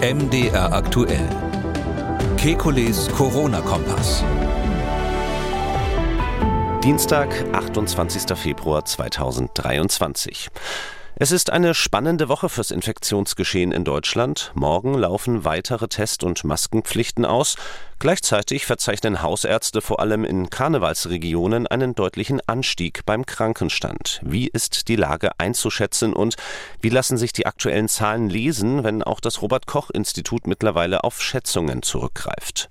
MDR aktuell. Kekules Corona-Kompass. Dienstag, 28. Februar 2023. Es ist eine spannende Woche fürs Infektionsgeschehen in Deutschland. Morgen laufen weitere Test- und Maskenpflichten aus. Gleichzeitig verzeichnen Hausärzte vor allem in Karnevalsregionen einen deutlichen Anstieg beim Krankenstand. Wie ist die Lage einzuschätzen und wie lassen sich die aktuellen Zahlen lesen, wenn auch das Robert Koch Institut mittlerweile auf Schätzungen zurückgreift?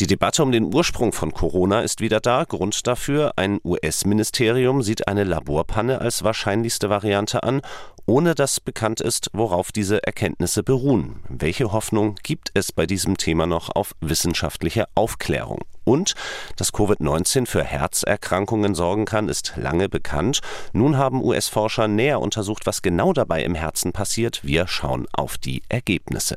Die Debatte um den Ursprung von Corona ist wieder da. Grund dafür, ein US-Ministerium sieht eine Laborpanne als wahrscheinlichste Variante an, ohne dass bekannt ist, worauf diese Erkenntnisse beruhen. Welche Hoffnung gibt es bei diesem Thema noch auf wissenschaftliche Aufklärung? Und dass Covid-19 für Herzerkrankungen sorgen kann, ist lange bekannt. Nun haben US-Forscher näher untersucht, was genau dabei im Herzen passiert. Wir schauen auf die Ergebnisse.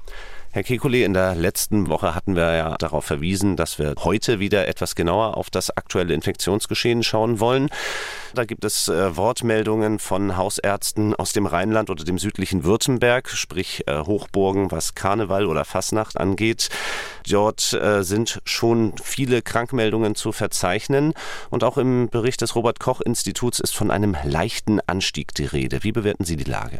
Herr Kekulé, in der letzten Woche hatten wir ja darauf verwiesen, dass wir heute wieder etwas genauer auf das aktuelle Infektionsgeschehen schauen wollen. Da gibt es äh, Wortmeldungen von Hausärzten aus dem Rheinland oder dem südlichen Württemberg, sprich äh, Hochburgen, was Karneval oder Fasnacht angeht. Dort äh, sind schon viele Krankmeldungen zu verzeichnen und auch im Bericht des Robert Koch Instituts ist von einem leichten Anstieg die Rede. Wie bewerten Sie die Lage?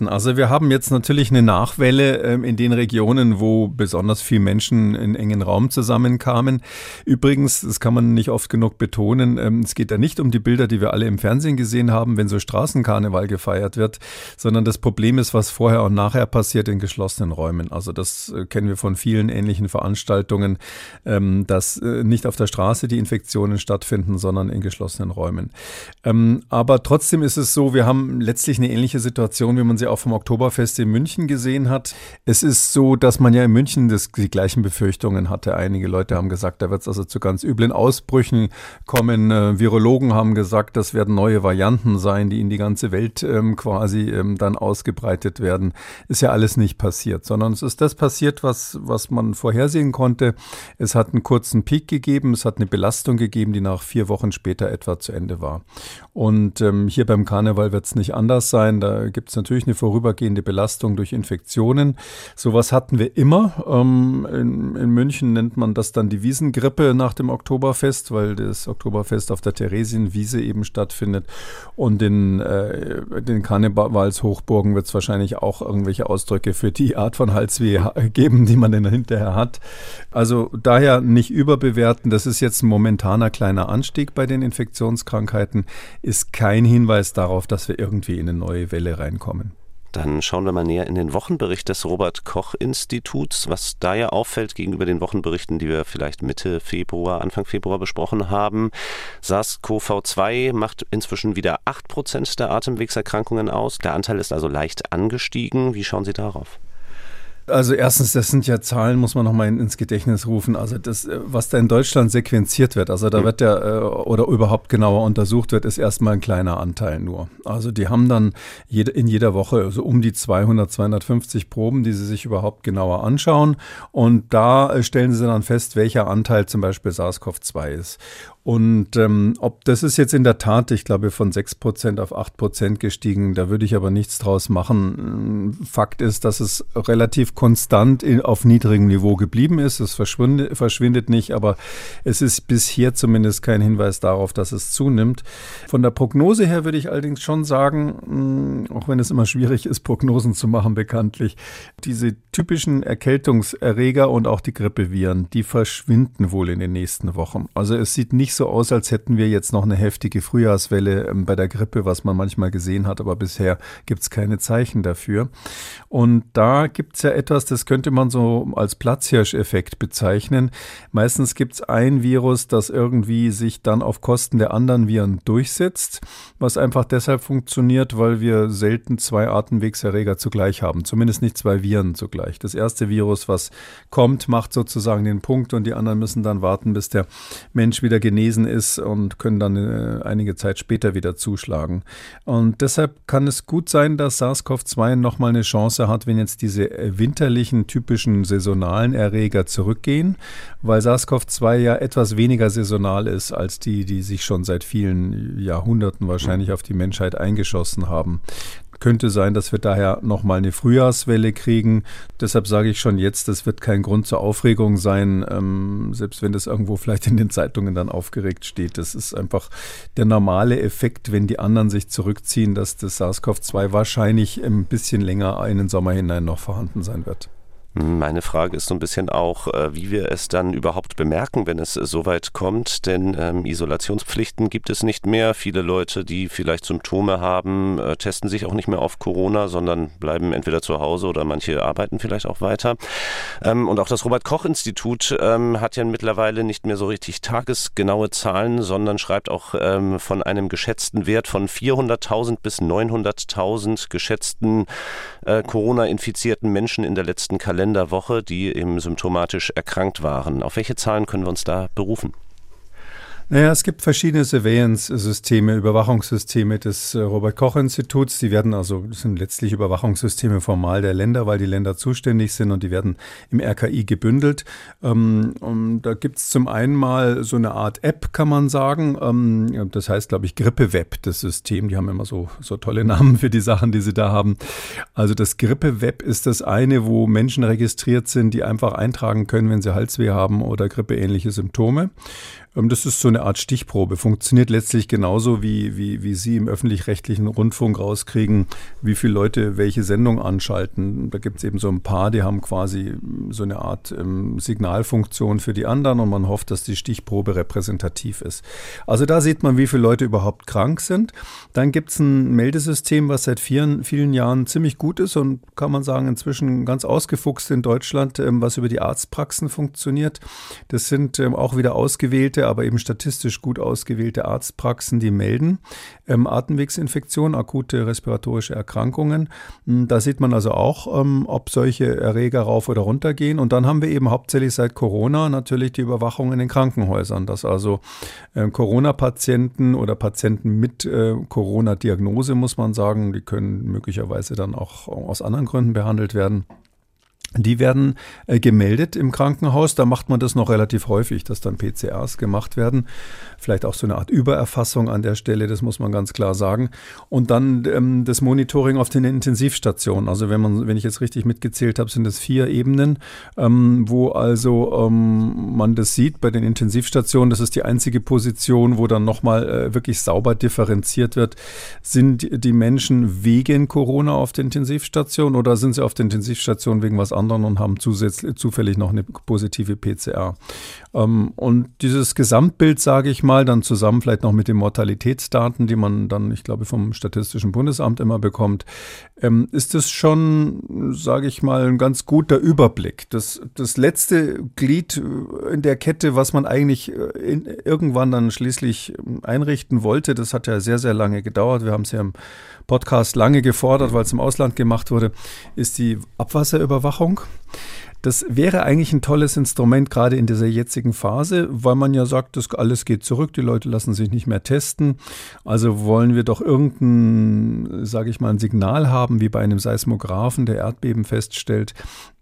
Also wir haben jetzt natürlich eine Nachwelle ähm, in den Regionen, wo besonders viele Menschen in engen Raum zusammenkamen. Übrigens, das kann man nicht oft genug betonen, ähm, es geht ja nicht um die Bilder, die wir alle im Fernsehen gesehen haben, wenn so Straßenkarneval gefeiert wird, sondern das Problem ist, was vorher und nachher passiert in geschlossenen Räumen. Also das äh, kennen wir von vielen ähnlichen Veranstaltungen, ähm, dass äh, nicht auf der Straße die Infektionen stattfinden, sondern in geschlossenen Räumen. Aber trotzdem ist es so, wir haben letztlich eine ähnliche Situation, wie man sie auch vom Oktoberfest in München gesehen hat. Es ist so, dass man ja in München das, die gleichen Befürchtungen hatte. Einige Leute haben gesagt, da wird es also zu ganz üblen Ausbrüchen kommen. Äh, Virologen haben gesagt, das werden neue Varianten sein, die in die ganze Welt ähm, quasi ähm, dann ausgebreitet werden. Ist ja alles nicht passiert, sondern es ist das passiert, was, was man vorhersehen konnte. Es hat einen kurzen Peak gegeben, es hat eine Belastung gegeben, die nach vier Wochen später etwa zu Ende war. Und ähm, hier beim Karneval wird es nicht anders sein. Da gibt es natürlich eine eine vorübergehende Belastung durch Infektionen. Sowas hatten wir immer. Ähm, in, in, München nennt man das dann die Wiesengrippe nach dem Oktoberfest, weil das Oktoberfest auf der Theresienwiese eben stattfindet. Und in äh, den Karnevalshochburgen wird es wahrscheinlich auch irgendwelche Ausdrücke für die Art von Halsweh geben, die man dann hinterher hat. Also daher nicht überbewerten. Das ist jetzt ein momentaner kleiner Anstieg bei den Infektionskrankheiten, ist kein Hinweis darauf, dass wir irgendwie in eine neue Welle reinkommen. Dann schauen wir mal näher in den Wochenbericht des Robert Koch Instituts, was da ja auffällt gegenüber den Wochenberichten, die wir vielleicht Mitte Februar, Anfang Februar besprochen haben. SARS-CoV-2 macht inzwischen wieder 8% der Atemwegserkrankungen aus. Der Anteil ist also leicht angestiegen. Wie schauen Sie darauf? Also erstens, das sind ja Zahlen, muss man nochmal ins Gedächtnis rufen. Also das, äh, was da in Deutschland sequenziert wird, also da mhm. wird ja äh, oder überhaupt genauer untersucht wird, ist erstmal ein kleiner Anteil nur. Also die haben dann in jeder Woche so um die 200, 250 Proben, die sie sich überhaupt genauer anschauen. Und da äh, stellen sie dann fest, welcher Anteil zum Beispiel SARS-CoV-2 ist. Und ähm, ob das ist jetzt in der Tat, ich glaube, von 6% auf 8% gestiegen, da würde ich aber nichts draus machen. Fakt ist, dass es relativ konstant in, auf niedrigem Niveau geblieben ist. Es verschwindet, verschwindet nicht, aber es ist bisher zumindest kein Hinweis darauf, dass es zunimmt. Von der Prognose her würde ich allerdings schon sagen, mh, auch wenn es immer schwierig ist, Prognosen zu machen, bekanntlich, diese typischen Erkältungserreger und auch die Grippeviren, die verschwinden wohl in den nächsten Wochen. Also es sieht nicht nicht so aus, als hätten wir jetzt noch eine heftige Frühjahrswelle ähm, bei der Grippe, was man manchmal gesehen hat, aber bisher gibt es keine Zeichen dafür. Und da gibt es ja etwas, das könnte man so als Platzhirscheffekt bezeichnen. Meistens gibt es ein Virus, das irgendwie sich dann auf Kosten der anderen Viren durchsetzt, was einfach deshalb funktioniert, weil wir selten zwei Atemwegserreger zugleich haben, zumindest nicht zwei Viren zugleich. Das erste Virus, was kommt, macht sozusagen den Punkt und die anderen müssen dann warten, bis der Mensch wieder genesen genesen ist und können dann äh, einige Zeit später wieder zuschlagen. Und deshalb kann es gut sein, dass SARS-CoV-2 nochmal eine Chance hat, wenn jetzt diese äh, winterlichen, typischen saisonalen Erreger zurückgehen, weil SARS-CoV-2 ja etwas weniger saisonal ist als die, die sich schon seit vielen Jahrhunderten wahrscheinlich auf die Menschheit eingeschossen haben. Könnte sein, dass wir daher nochmal eine Frühjahrswelle kriegen. Deshalb sage ich schon jetzt, das wird kein Grund zur Aufregung sein, ähm, selbst wenn das irgendwo vielleicht in den Zeitungen dann aufgeregt steht. Das ist einfach der normale Effekt, wenn die anderen sich zurückziehen, dass das SARS-CoV-2 wahrscheinlich ein bisschen länger in den Sommer hinein noch vorhanden sein wird. Meine Frage ist so ein bisschen auch, äh, wie wir es dann überhaupt bemerken, wenn es so weit kommt, denn ähm, Isolationspflichten gibt es nicht mehr. Viele Leute, die vielleicht Symptome haben, äh, testen sich auch nicht mehr auf Corona, sondern bleiben entweder zu Hause oder manche arbeiten vielleicht auch weiter. Ähm, und auch das Robert Koch Institut ähm, hat ja mittlerweile nicht mehr so richtig tagesgenaue Zahlen, sondern schreibt auch ähm, von einem geschätzten Wert von 400.000 bis 900.000 geschätzten äh, Corona-infizierten Menschen in der letzten Kalender Kalenderwoche, die eben symptomatisch erkrankt waren. Auf welche Zahlen können wir uns da berufen? Naja, es gibt verschiedene Surveillance-Systeme, Überwachungssysteme des äh, Robert-Koch-Instituts. Die werden also, sind letztlich Überwachungssysteme formal der Länder, weil die Länder zuständig sind und die werden im RKI gebündelt. Ähm, und da gibt es zum einen mal so eine Art App, kann man sagen. Ähm, das heißt, glaube ich, Grippe-Web, das System. Die haben immer so, so tolle Namen für die Sachen, die sie da haben. Also das Grippe-Web ist das eine, wo Menschen registriert sind, die einfach eintragen können, wenn sie Halsweh haben oder grippeähnliche Symptome. Ähm, das ist so eine Art Stichprobe. Funktioniert letztlich genauso, wie, wie, wie Sie im öffentlich-rechtlichen Rundfunk rauskriegen, wie viele Leute welche Sendung anschalten. Da gibt es eben so ein paar, die haben quasi so eine Art ähm, Signalfunktion für die anderen und man hofft, dass die Stichprobe repräsentativ ist. Also da sieht man, wie viele Leute überhaupt krank sind. Dann gibt es ein Meldesystem, was seit vielen, vielen Jahren ziemlich gut ist und kann man sagen, inzwischen ganz ausgefuchst in Deutschland, ähm, was über die Arztpraxen funktioniert. Das sind ähm, auch wieder ausgewählte ausgewählte, aber eben statistisch gut ausgewählte Arztpraxen, die melden ähm, Atemwegsinfektionen, akute respiratorische Erkrankungen. Hm, da sieht man also auch, ähm, ob solche Erreger rauf oder runter gehen. Und dann haben wir eben hauptsächlich seit Corona natürlich die Überwachung in den Krankenhäusern, dass also äh, Corona-Patienten oder Patienten mit äh, Corona-Diagnose, muss man sagen, die können möglicherweise dann auch aus anderen Gründen behandelt werden die werden äh, gemeldet im Krankenhaus. Da macht man das noch relativ häufig, dass dann PCRs gemacht werden. Vielleicht auch so eine Art Übererfassung an der Stelle, das muss man ganz klar sagen. Und dann ähm, das Monitoring auf den Intensivstationen. Also wenn man, wenn ich jetzt richtig mitgezählt habe, sind es vier Ebenen, ähm, wo also ähm, man das sieht bei den Intensivstationen. Das ist die einzige Position, wo dann nochmal äh, wirklich sauber differenziert wird. Sind die Menschen wegen Corona auf der Intensivstation oder sind sie auf der Intensivstation wegen was anderen und haben zusätzlich, zufällig noch eine positive PCR. Ähm, und dieses Gesamtbild, sage ich mal, dann zusammen vielleicht noch mit den Mortalitätsdaten, die man dann, ich glaube, vom Statistischen Bundesamt immer bekommt, ähm, ist es schon, sage ich mal, ein ganz guter Überblick. Das, das letzte Glied in der Kette, was man eigentlich äh, in, irgendwann dann schließlich einrichten wollte, das hat ja sehr, sehr lange gedauert. Wir haben es ja im Podcast lange gefordert, weil es im Ausland gemacht wurde, ist die Abwasserüberwachung. Das wäre eigentlich ein tolles Instrument, gerade in dieser jetzigen Phase, weil man ja sagt, das alles geht zurück, die Leute lassen sich nicht mehr testen. Also wollen wir doch irgendein, sage ich mal, ein Signal haben, wie bei einem Seismographen, der Erdbeben feststellt,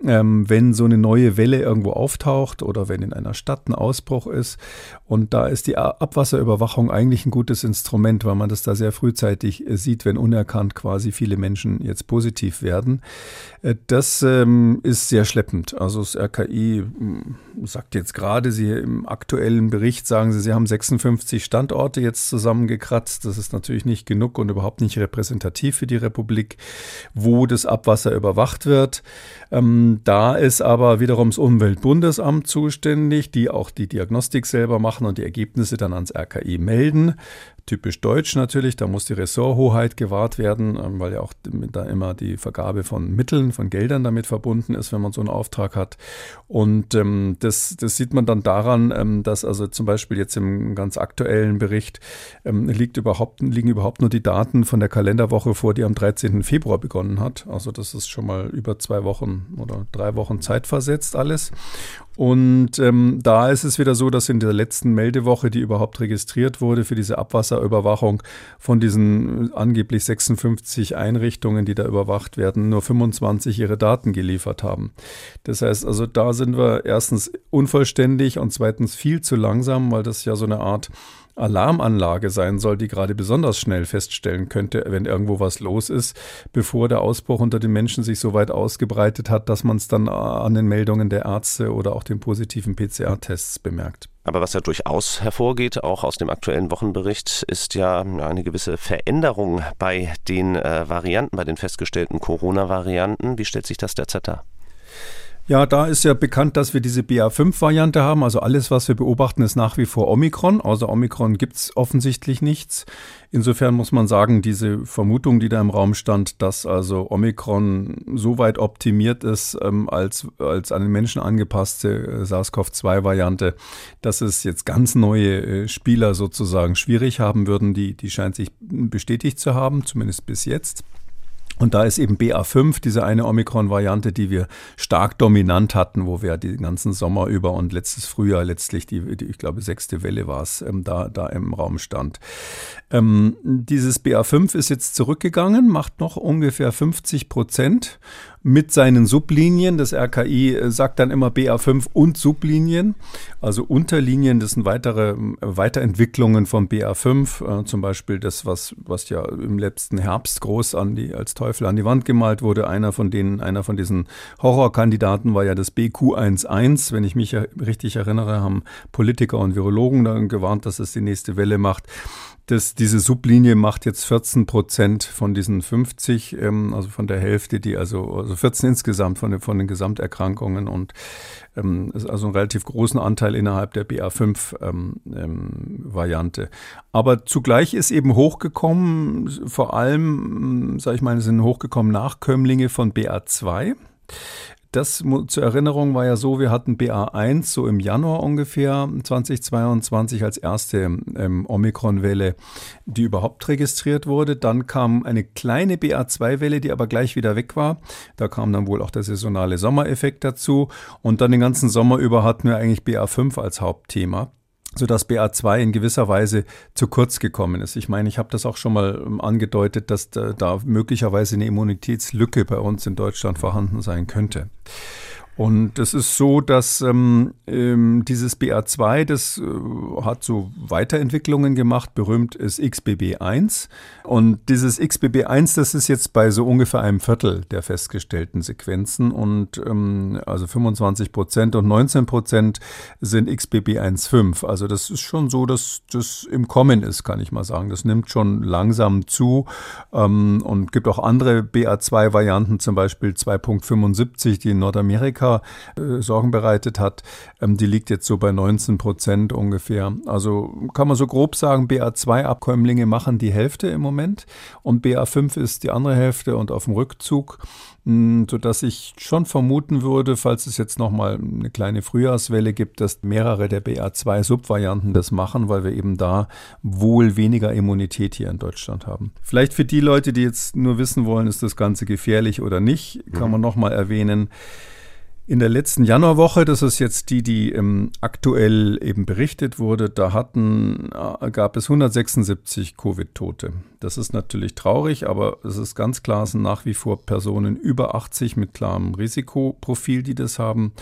ähm, wenn so eine neue Welle irgendwo auftaucht oder wenn in einer Stadt ein Ausbruch ist. Und da ist die Abwasserüberwachung eigentlich ein gutes Instrument, weil man das da sehr frühzeitig äh, sieht, wenn unerkannt quasi viele Menschen jetzt positiv werden. Äh, das ähm, ist sehr schleppend. Also das RKI hm, sagt jetzt gerade, Sie im aktuellen Bericht sagen Sie, Sie haben 56 Standorte jetzt zusammengekratzt. Das ist natürlich nicht genug und überhaupt nicht repräsentativ für die Republik, wo das Abwasser überwacht wird. Ähm, da ist aber wiederum das Umweltbundesamt zuständig, die auch die Diagnostik selber machen und die Ergebnisse dann ans RKI melden typisch deutsch natürlich, da muss die Ressorthoheit gewahrt werden, ähm, weil ja auch da immer die Vergabe von Mitteln, von Geldern damit verbunden ist, wenn man so einen Auftrag hat. Und ähm, das, das sieht man dann daran, ähm, dass also zum Beispiel jetzt im ganz aktuellen Bericht ähm, liegt überhaupt, liegen überhaupt nur die Daten von der Kalenderwoche vor, die am 13. Februar begonnen hat. Also das ist schon mal über zwei Wochen oder drei Wochen Zeit versetzt alles. Und ähm, da ist es wieder so, dass in der letzten Meldewoche, die überhaupt registriert wurde für diese Abwasserüberwachung, von diesen angeblich 56 Einrichtungen, die da überwacht werden, nur 25 ihre Daten geliefert haben. Das heißt also, da sind wir erstens unvollständig und zweitens viel zu langsam, weil das ja so eine Art Alarmanlage sein soll, die gerade besonders schnell feststellen könnte, wenn irgendwo was los ist, bevor der Ausbruch unter den Menschen sich so weit ausgebreitet hat, dass man es dann an den Meldungen der Ärzte oder auch den positiven PCR-Tests bemerkt. Aber was ja durchaus hervorgeht, auch aus dem aktuellen Wochenbericht, ist ja eine gewisse Veränderung bei den äh, Varianten, bei den festgestellten Corona-Varianten. Wie stellt sich das derzeit dar? Ja, da ist ja bekannt, dass wir diese BA5-Variante haben. Also alles, was wir beobachten, ist nach wie vor Omikron. Außer Omikron gibt es offensichtlich nichts. Insofern muss man sagen, diese Vermutung, die da im Raum stand, dass also Omikron so weit optimiert ist ähm, als, als an den Menschen angepasste äh, SARS-CoV-2-Variante, dass es jetzt ganz neue äh, Spieler sozusagen schwierig haben würden, die, die scheint sich bestätigt zu haben, zumindest bis jetzt. Und da ist eben BA5, diese eine Omikron-Variante, die wir stark dominant hatten, wo wir den ganzen Sommer über und letztes Frühjahr letztlich die, die ich glaube, sechste Welle war es, ähm, da, da im Raum stand. Ähm, dieses BA5 ist jetzt zurückgegangen, macht noch ungefähr 50 Prozent mit seinen Sublinien. Das RKI äh, sagt dann immer BA5 und Sublinien, also Unterlinien. Das sind weitere äh, Weiterentwicklungen von BA5, äh, zum Beispiel das, was, was ja im letzten Herbst groß an die, als Teufel an die Wand gemalt wurde. Einer von denen, einer von diesen Horrorkandidaten war ja das BQ11. Wenn ich mich richtig erinnere, haben Politiker und Virologen dann gewarnt, dass es die nächste Welle macht. Das, diese Sublinie macht jetzt 14 Prozent von diesen 50, ähm, also von der Hälfte, die also, also 14 insgesamt von den, von den Gesamterkrankungen und ähm, also einen relativ großen Anteil innerhalb der BA5-Variante. Ähm, ähm Aber zugleich ist eben hochgekommen, vor allem, sage ich mal, sind hochgekommen Nachkömmlinge von BA2. Das zur Erinnerung war ja so, wir hatten BA1 so im Januar ungefähr 2022 als erste ähm, Omikron-Welle, die überhaupt registriert wurde. Dann kam eine kleine BA2-Welle, die aber gleich wieder weg war. Da kam dann wohl auch der saisonale Sommereffekt dazu. Und dann den ganzen Sommer über hatten wir eigentlich BA5 als Hauptthema sodass BA2 in gewisser Weise zu kurz gekommen ist. Ich meine, ich habe das auch schon mal ähm, angedeutet, dass da, da möglicherweise eine Immunitätslücke bei uns in Deutschland vorhanden sein könnte. Und es ist so, dass ähm, ähm dieses BA2, das äh, hat so Weiterentwicklungen gemacht. Berühmt ist XBB1. Und dieses XBB1, das ist jetzt bei so ungefähr einem Viertel der festgestellten Sequenzen. Und ähm, also 25 Prozent und 19 Prozent sind XBB1.5. Also das ist schon so, dass das im Kommen ist, kann ich mal sagen. Das nimmt schon langsam zu ähm, und gibt auch andere BA2-Varianten, zum Beispiel 2.75, die in Nordamerika äh, Sorgen bereitet hat. Ähm, die liegt jetzt so bei 19 Prozent ungefähr. Also kann man so grob sagen, BA2-Abkömmlinge machen die Hälfte im Moment und BA5 ist die andere Hälfte und auf dem Rückzug hm, sodass ich schon vermuten würde, falls es jetzt nochmal eine kleine Frühjahrswelle gibt, dass mehrere der BA2-Subvarianten das machen, weil wir eben da wohl weniger Immunität hier in Deutschland haben. Vielleicht für die Leute, die jetzt nur wissen wollen, ist das Ganze gefährlich oder nicht, kann mhm. man nochmal erwähnen, in der letzten Januarwoche, das ist jetzt die, die ähm, aktuell eben berichtet wurde, da hatten, äh, gab es 176 Covid-Tote. Das ist natürlich traurig, aber es ist ganz klar, es sind nach wie vor Personen über 80 mit klarem Risikoprofil, die das haben.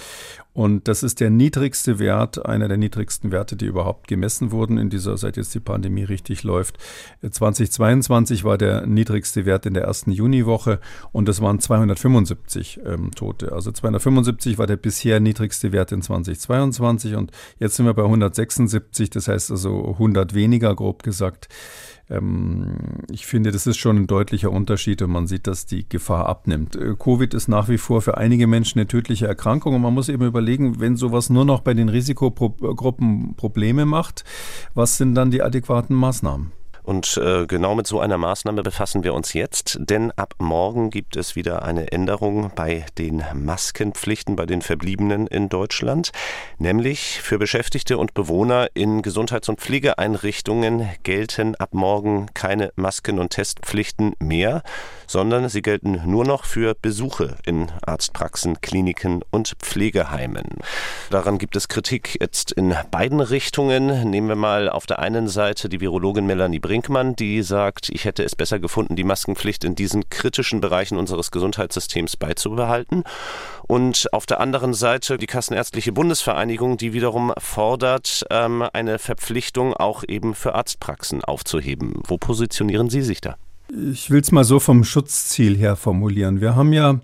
Und das ist der niedrigste Wert, einer der niedrigsten Werte, die überhaupt gemessen wurden in dieser, seit jetzt die Pandemie richtig läuft. 2022 war der niedrigste Wert in der ersten Juniwoche und das waren 275 ähm, Tote. Also 275 war der bisher niedrigste Wert in 2022 und jetzt sind wir bei 176, das heißt also 100 weniger, grob gesagt ich finde, das ist schon ein deutlicher Unterschied und man sieht, dass die Gefahr abnimmt. Äh, Covid ist nach wie vor für einige Menschen eine tödliche Erkrankung und man muss eben überlegen, wenn sowas nur noch bei den Risikogruppen Probleme macht, was sind dann die adäquaten Maßnahmen? Und äh, genau mit so einer Maßnahme befassen wir uns jetzt, denn ab morgen gibt es wieder eine Änderung bei den Maskenpflichten bei den Verbliebenen in Deutschland. Nämlich für Beschäftigte und Bewohner in Gesundheits- und Pflegeeinrichtungen gelten ab morgen keine Masken- und Testpflichten mehr, sondern sie gelten nur noch für Besuche in Arztpraxen, Kliniken und Pflegeheimen. Daran gibt es Kritik jetzt in beiden Richtungen. Nehmen wir mal auf der einen Seite die Virologin Melanie Brink Brinkmann, die sagt, ich hätte es besser gefunden, die Maskenpflicht in diesen kritischen Bereichen unseres Gesundheitssystems beizubehalten. Und auf der anderen Seite die Kassenärztliche Bundesvereinigung, die wiederum fordert, ähm, eine Verpflichtung auch eben für Arztpraxen aufzuheben. Wo positionieren Sie sich da? Ich will es mal so vom Schutzziel her formulieren. Wir haben ja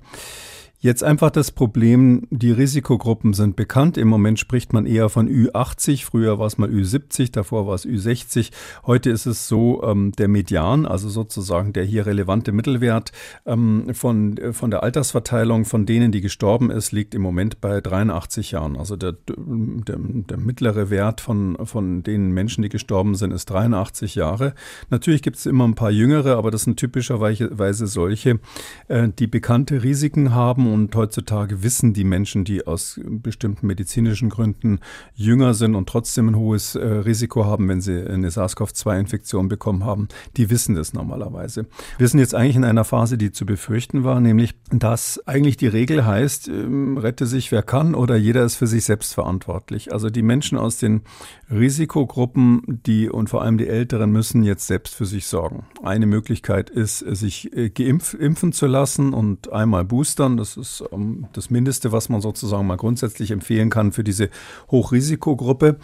Jetzt einfach das Problem, die Risikogruppen sind bekannt. Im Moment spricht man eher von Ü80, früher war es mal Ü70, davor war es Ü60. Heute ist es so, ähm, der Median, also sozusagen der hier relevante Mittelwert ähm, von, von der Altersverteilung von denen, die gestorben ist, liegt im Moment bei 83 Jahren. Also der, der, der mittlere Wert von, von den Menschen, die gestorben sind, ist 83 Jahre. Natürlich gibt es immer ein paar jüngere, aber das sind typischerweise solche, äh, die bekannte Risiken haben und heutzutage wissen die Menschen, die aus bestimmten medizinischen Gründen jünger sind und trotzdem ein hohes äh, Risiko haben, wenn sie eine SARS-CoV-2-Infektion bekommen haben, die wissen das normalerweise. Wir sind jetzt eigentlich in einer Phase, die zu befürchten war, nämlich, dass eigentlich die Regel heißt, ähm, rette sich wer kann oder jeder ist für sich selbst verantwortlich. Also die Menschen aus den Risikogruppen, die und vor allem die Älteren müssen jetzt selbst für sich sorgen. Eine Möglichkeit ist, sich äh, geimpfen zu lassen und einmal boostern. Das ist ähm, das Mindeste, was man sozusagen mal grundsätzlich empfehlen kann für diese Hochrisikogruppe.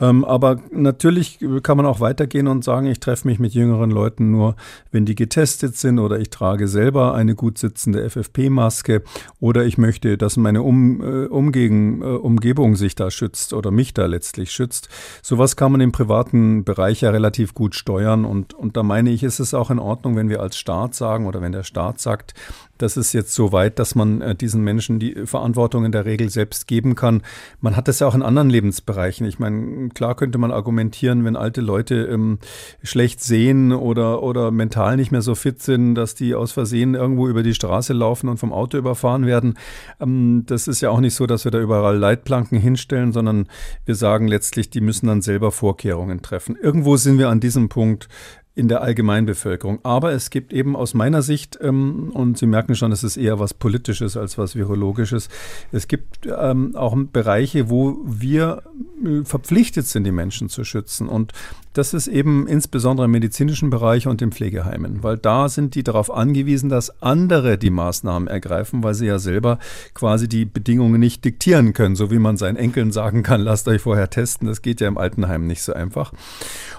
Ähm, aber natürlich kann man auch weitergehen und sagen, ich treffe mich mit jüngeren Leuten nur, wenn die getestet sind oder ich trage selber eine gut sitzende FFP-Maske oder ich möchte, dass meine um, äh, Umgegen, äh, Umgebung sich da schützt oder mich da letztlich schützt. Sowas kann man im privaten Bereich ja relativ gut steuern und, und da meine ich, ist es auch in Ordnung, wenn wir als Staat sagen oder wenn der Staat sagt, das ist jetzt so weit, dass man äh, diesen Menschen die Verantwortung in der Regel selbst geben kann. Man hat das ja auch in anderen Lebensbereichen. Ich meine, klar könnte man argumentieren, wenn alte Leute ähm, schlecht sehen oder, oder mental nicht mehr so fit sind, dass die aus Versehen irgendwo über die Straße laufen und vom Auto überfahren werden. Ähm, das ist ja auch nicht so, dass wir da überall Leitplanken hinstellen, sondern wir sagen letztlich, die müssen dann selber Vorkehrungen treffen. Irgendwo sind wir an diesem Punkt in der Allgemeinbevölkerung. Aber es gibt eben aus meiner Sicht, ähm, und Sie merken schon, es ist eher was Politisches als was Virologisches, es gibt ähm, auch Bereiche, wo wir äh, verpflichtet sind, die Menschen zu schützen. Und das ist eben insbesondere im medizinischen Bereich und in Pflegeheimen, weil da sind die darauf angewiesen, dass andere die Maßnahmen ergreifen, weil sie ja selber quasi die Bedingungen nicht diktieren können, so wie man seinen Enkeln sagen kann, lasst euch vorher testen. Das geht ja im Altenheim nicht so einfach.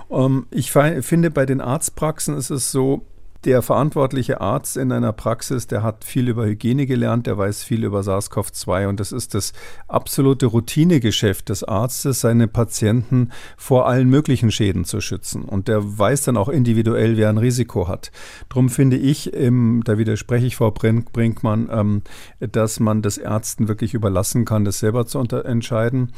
Ähm, ich finde, bei den Arztpraxen ist es so, der verantwortliche Arzt in einer Praxis, der hat viel über Hygiene gelernt, der weiß viel über SARS-CoV-2 und das ist das absolute Routinegeschäft des Arztes, seine Patienten vor allen möglichen Schäden zu schützen. Und der weiß dann auch individuell, wer ein Risiko hat. Darum finde ich, ähm, da widerspreche ich Frau Brinkmann, ähm, dass man das Ärzten wirklich überlassen kann, das selber zu entscheiden.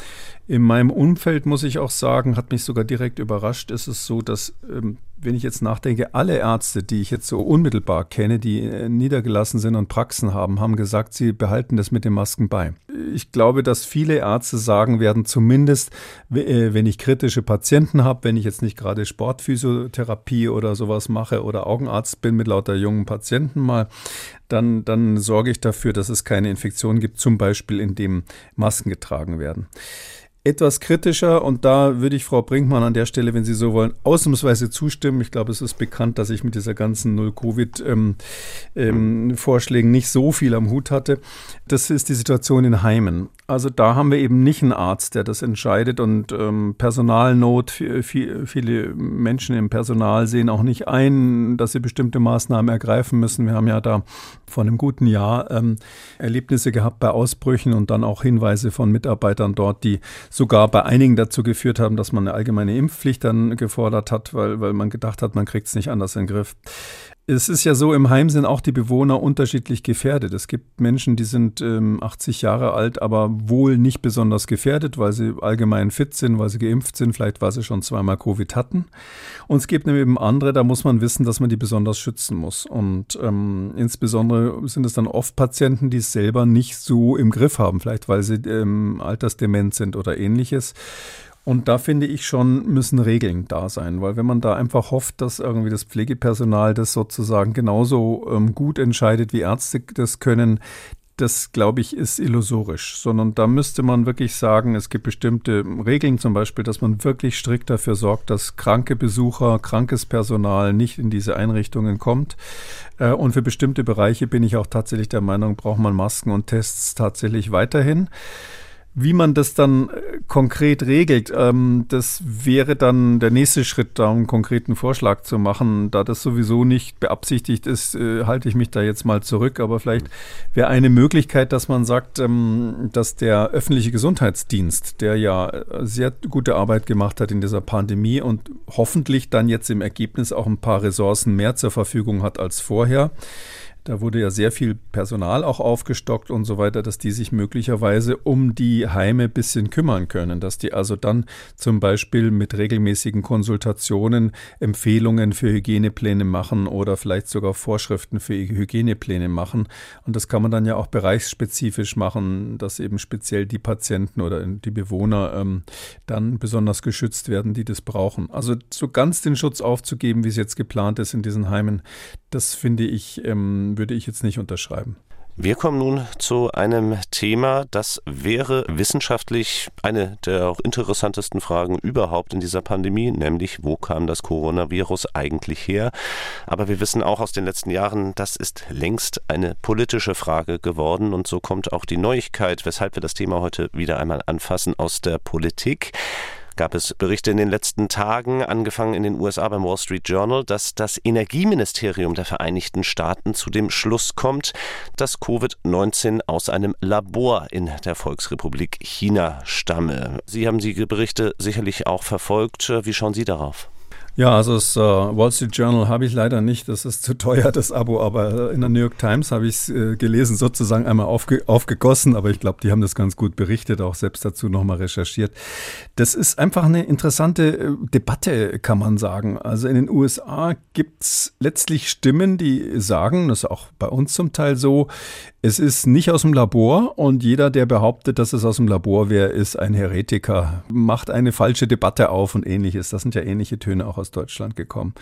In meinem Umfeld muss ich auch sagen, hat mich sogar direkt überrascht, ist es so, dass ähm, wenn ich jetzt nachdenke, alle Ärzte, die ich jetzt so unmittelbar kenne, die äh, niedergelassen sind und Praxen haben, haben gesagt, sie behalten das mit den Masken bei. Ich glaube, dass viele Ärzte sagen werden, zumindest äh, wenn ich kritische Patienten habe, wenn ich jetzt nicht gerade Sportphysiotherapie oder sowas mache oder Augenarzt bin mit lauter jungen Patienten mal, dann, dann sorge ich dafür, dass es keine Infektion gibt, zum Beispiel indem Masken getragen werden etwas kritischer und da würde ich Frau Brinkmann an der Stelle, wenn Sie so wollen, ausnahmsweise zustimmen. Ich glaube, es ist bekannt, dass ich mit dieser ganzen Null-Covid-Vorschlägen ähm, ähm, nicht so viel am Hut hatte. Das ist die Situation in Heimen. Also da haben wir eben nicht einen Arzt, der das entscheidet und ähm, Personalnot, viel, viele Menschen im Personal sehen auch nicht ein, dass sie bestimmte Maßnahmen ergreifen müssen. Wir haben ja da vor einem guten Jahr ähm, Erlebnisse gehabt bei Ausbrüchen und dann auch Hinweise von Mitarbeitern dort, die sogar bei einigen dazu geführt haben, dass man eine allgemeine Impfpflicht dann gefordert hat, weil, weil man gedacht hat, man kriegt es nicht anders in den Griff. Es ist ja so, im Heim sind auch die Bewohner unterschiedlich gefährdet. Es gibt Menschen, die sind ähm, 80 Jahre alt, aber wohl nicht besonders gefährdet, weil sie allgemein fit sind, weil sie geimpft sind, vielleicht weil sie schon zweimal Covid hatten. Und es gibt eben andere, da muss man wissen, dass man die besonders schützen muss. Und ähm, insbesondere sind es dann oft Patienten, die es selber nicht so im Griff haben, vielleicht weil sie ähm, altersdement sind oder ähnliches. Und da finde ich schon, müssen Regeln da sein, weil wenn man da einfach hofft, dass irgendwie das Pflegepersonal das sozusagen genauso ähm, gut entscheidet, wie Ärzte das können, das glaube ich ist illusorisch, sondern da müsste man wirklich sagen, es gibt bestimmte Regeln, zum Beispiel, dass man wirklich strikt dafür sorgt, dass kranke Besucher, krankes Personal nicht in diese Einrichtungen kommt. Äh, und für bestimmte Bereiche bin ich auch tatsächlich der Meinung, braucht man Masken und Tests tatsächlich weiterhin. Wie man das dann äh, konkret regelt, ähm, das wäre dann der nächste Schritt, da einen konkreten Vorschlag zu machen. Da das sowieso nicht beabsichtigt ist, äh, halte ich mich da jetzt mal zurück. Aber vielleicht wäre eine Möglichkeit, dass man sagt, ähm, dass der öffentliche Gesundheitsdienst, der ja äh, sehr gute Arbeit gemacht hat in dieser Pandemie und hoffentlich dann jetzt im Ergebnis auch ein paar Ressourcen mehr zur Verfügung hat als vorher, da wurde ja sehr viel Personal auch aufgestockt und so weiter, dass die sich möglicherweise um die Heime ein bisschen kümmern können, dass die also dann zum Beispiel mit regelmäßigen Konsultationen Empfehlungen für Hygienepläne machen oder vielleicht sogar Vorschriften für Hygienepläne machen. Und das kann man dann ja auch bereichsspezifisch machen, dass eben speziell die Patienten oder die Bewohner ähm, dann besonders geschützt werden, die das brauchen. Also so ganz den Schutz aufzugeben, wie es jetzt geplant ist in diesen Heimen, das finde ich ähm, würde ich jetzt nicht unterschreiben. Wir kommen nun zu einem Thema, das wäre wissenschaftlich eine der interessantesten Fragen überhaupt in dieser Pandemie, nämlich wo kam das Coronavirus eigentlich her? Aber wir wissen auch aus den letzten Jahren, das ist längst eine politische Frage geworden und so kommt auch die Neuigkeit, weshalb wir das Thema heute wieder einmal anfassen aus der Politik gab es Berichte in den letzten Tagen, angefangen in den USA beim Wall Street Journal, dass das Energieministerium der Vereinigten Staaten zu dem Schluss kommt, dass Covid-19 aus einem Labor in der Volksrepublik China stamme. Sie haben die Berichte sicherlich auch verfolgt. Wie schauen Sie darauf? Ja, also das äh, Wall Street Journal habe ich leider nicht, das ist zu teuer, das Abo, aber in der New York Times habe ich es äh, gelesen, sozusagen einmal aufge aufgegossen, aber ich glaube, die haben das ganz gut berichtet, auch selbst dazu nochmal recherchiert. Das ist einfach eine interessante äh, Debatte, kann man sagen. Also in den USA gibt es letztlich Stimmen, die sagen, das ist auch bei uns zum Teil so, es ist nicht aus dem Labor und jeder, der behauptet, dass es aus dem Labor wäre, ist ein Heretiker, macht eine falsche Debatte auf und ähnliches. Das sind ja ähnliche Töne auch aus aus Deutschland gekommen.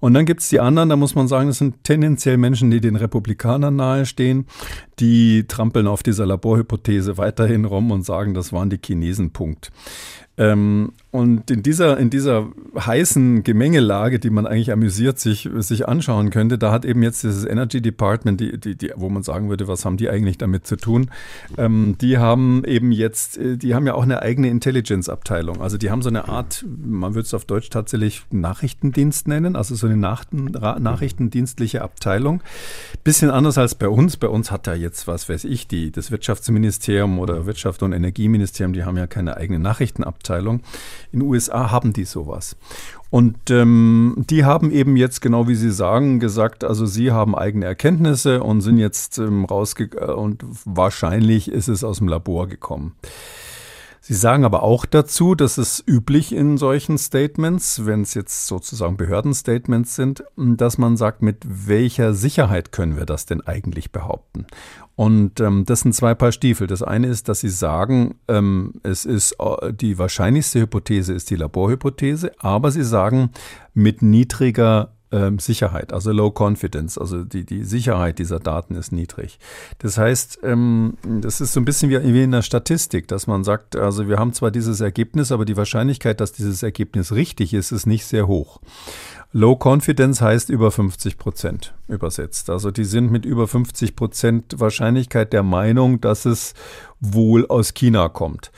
Und dann gibt es die anderen, da muss man sagen, das sind tendenziell Menschen, die den Republikanern nahestehen. Die trampeln auf dieser Laborhypothese weiterhin rum und sagen, das waren die Chinesen. Punkt. Ähm, und in dieser, in dieser heißen Gemengelage, die man eigentlich amüsiert sich, sich anschauen könnte, da hat eben jetzt dieses Energy Department, die, die, die, wo man sagen würde, was haben die eigentlich damit zu tun? Ähm, die haben eben jetzt, äh, die haben ja auch eine eigene Intelligence-Abteilung. Also die haben so eine Art, man würde es auf Deutsch tatsächlich Nachrichtendienst nennen, also so eine Nachrichten, nachrichtendienstliche Abteilung. Bisschen anders als bei uns. Bei uns hat da jetzt, was weiß ich, die, das Wirtschaftsministerium oder Wirtschaft und Energieministerium, die haben ja keine eigene Nachrichtenabteilung. In den USA haben die sowas. Und ähm, die haben eben jetzt, genau wie Sie sagen, gesagt, also sie haben eigene Erkenntnisse und sind jetzt ähm, rausgegangen und wahrscheinlich ist es aus dem Labor gekommen. Sie sagen aber auch dazu, dass es üblich in solchen Statements, wenn es jetzt sozusagen Behördenstatements sind, dass man sagt, mit welcher Sicherheit können wir das denn eigentlich behaupten? Und ähm, das sind zwei Paar Stiefel. Das eine ist, dass Sie sagen, ähm, es ist äh, die wahrscheinlichste Hypothese ist die Laborhypothese, aber Sie sagen mit niedriger ähm, Sicherheit, also Low Confidence, also die, die Sicherheit dieser Daten ist niedrig. Das heißt, ähm, das ist so ein bisschen wie, wie in der Statistik, dass man sagt, also wir haben zwar dieses Ergebnis, aber die Wahrscheinlichkeit, dass dieses Ergebnis richtig ist, ist nicht sehr hoch. Low Confidence heißt über 50 Prozent. Übersetzt. Also die sind mit über 50 Prozent Wahrscheinlichkeit der Meinung, dass es wohl aus China kommt.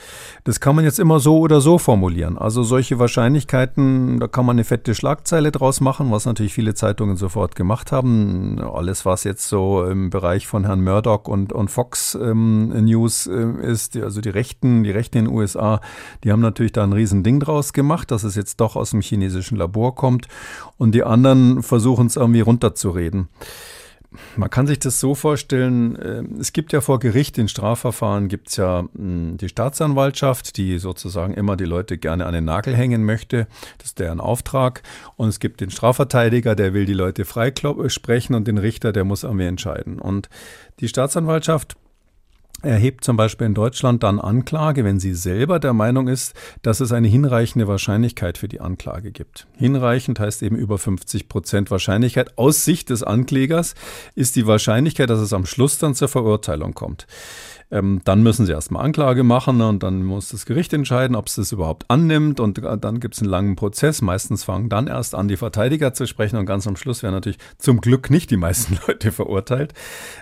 Das kann man jetzt immer so oder so formulieren. Also solche Wahrscheinlichkeiten, da kann man eine fette Schlagzeile draus machen, was natürlich viele Zeitungen sofort gemacht haben. Alles, was jetzt so im Bereich von Herrn Murdoch und, und Fox ähm, News äh, ist, also die Rechten, die Rechten in den USA, die haben natürlich da ein Riesending draus gemacht, dass es jetzt doch aus dem chinesischen Labor kommt. Und die anderen versuchen es irgendwie runterzureden man kann sich das so vorstellen, äh, es gibt ja vor Gericht in Strafverfahren gibt es ja hm, die Staatsanwaltschaft, die sozusagen immer die Leute gerne an den Nagel hängen möchte. Das ist deren Auftrag. Und es gibt den Strafverteidiger, der will die Leute freisprechen und den Richter, der muss irgendwie entscheiden. Und die Staatsanwaltschaft erhebt zum Beispiel in Deutschland dann Anklage, wenn sie selber der Meinung ist, dass es eine hinreichende Wahrscheinlichkeit für die Anklage gibt. Hinreichend heißt eben über 50 Prozent Wahrscheinlichkeit. Aus Sicht des Anklägers ist die Wahrscheinlichkeit, dass es am Schluss dann zur Verurteilung kommt. Ähm, dann müssen sie erstmal Anklage machen ne, und dann muss das Gericht entscheiden, ob es das überhaupt annimmt und äh, dann gibt es einen langen Prozess. Meistens fangen dann erst an, die Verteidiger zu sprechen und ganz am Schluss werden natürlich zum Glück nicht die meisten Leute verurteilt.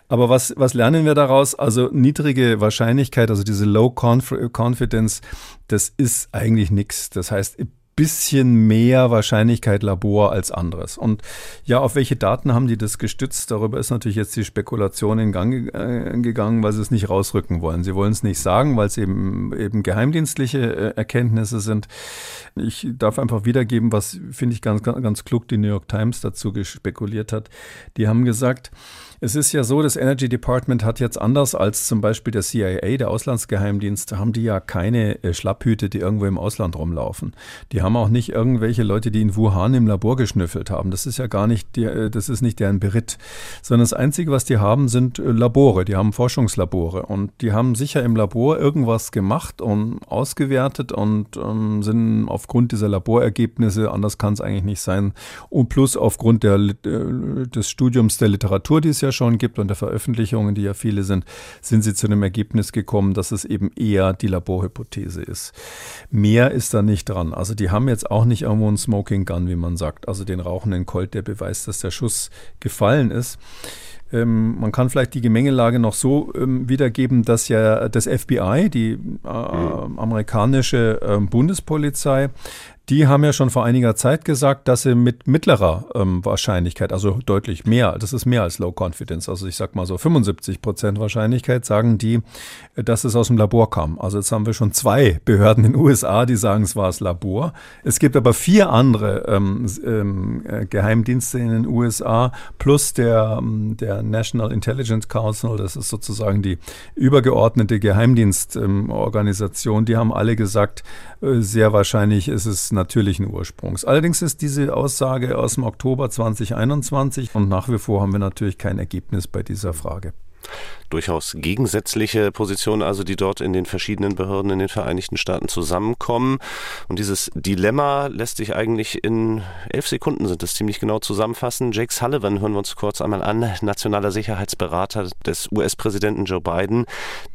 Aber was, was lernen wir daraus? Also niedrige Wahrscheinlichkeit, also diese Low Confidence, das ist eigentlich nichts. Das heißt, bisschen mehr Wahrscheinlichkeit Labor als anderes. Und ja, auf welche Daten haben die das gestützt? Darüber ist natürlich jetzt die Spekulation in Gang äh, gegangen, weil sie es nicht rausrücken wollen. Sie wollen es nicht sagen, weil es eben, eben geheimdienstliche äh, Erkenntnisse sind. Ich darf einfach wiedergeben, was finde ich ganz, ganz klug die New York Times dazu spekuliert hat. Die haben gesagt, es ist ja so, das Energy Department hat jetzt anders als zum Beispiel der CIA, der Auslandsgeheimdienst, haben die ja keine äh, Schlapphüte, die irgendwo im Ausland rumlaufen. Die haben auch nicht irgendwelche Leute, die in Wuhan im Labor geschnüffelt haben. Das ist ja gar nicht, die, äh, das ist nicht deren Beritt. Sondern das Einzige, was die haben, sind äh, Labore. Die haben Forschungslabore. Und die haben sicher im Labor irgendwas gemacht und ausgewertet und ähm, sind aufgrund dieser Laborergebnisse, anders kann es eigentlich nicht sein, und plus aufgrund der, des Studiums der Literatur, die es ja ja schon gibt und der Veröffentlichungen, die ja viele sind, sind sie zu dem Ergebnis gekommen, dass es eben eher die Laborhypothese ist. Mehr ist da nicht dran. Also die haben jetzt auch nicht irgendwo einen Smoking Gun, wie man sagt, also den rauchenden Colt, der beweist, dass der Schuss gefallen ist. Ähm, man kann vielleicht die Gemengelage noch so ähm, wiedergeben, dass ja das FBI, die äh, mhm. amerikanische äh, Bundespolizei, die haben ja schon vor einiger Zeit gesagt, dass sie mit mittlerer ähm, Wahrscheinlichkeit, also deutlich mehr, das ist mehr als Low Confidence, also ich sag mal so 75 Prozent Wahrscheinlichkeit, sagen die, äh, dass es aus dem Labor kam. Also jetzt haben wir schon zwei Behörden in den USA, die sagen, es war das Labor. Es gibt aber vier andere ähm, ähm, äh, Geheimdienste in den USA plus der, ähm, der National Intelligence Council, das ist sozusagen die übergeordnete Geheimdienstorganisation, die haben alle gesagt, sehr wahrscheinlich ist es natürlichen Ursprungs. Allerdings ist diese Aussage aus dem Oktober 2021 und nach wie vor haben wir natürlich kein Ergebnis bei dieser Frage durchaus gegensätzliche Positionen, also die dort in den verschiedenen Behörden in den Vereinigten Staaten zusammenkommen. Und dieses Dilemma lässt sich eigentlich in elf Sekunden sind es ziemlich genau zusammenfassen. Jake Sullivan hören wir uns kurz einmal an, nationaler Sicherheitsberater des US-Präsidenten Joe Biden,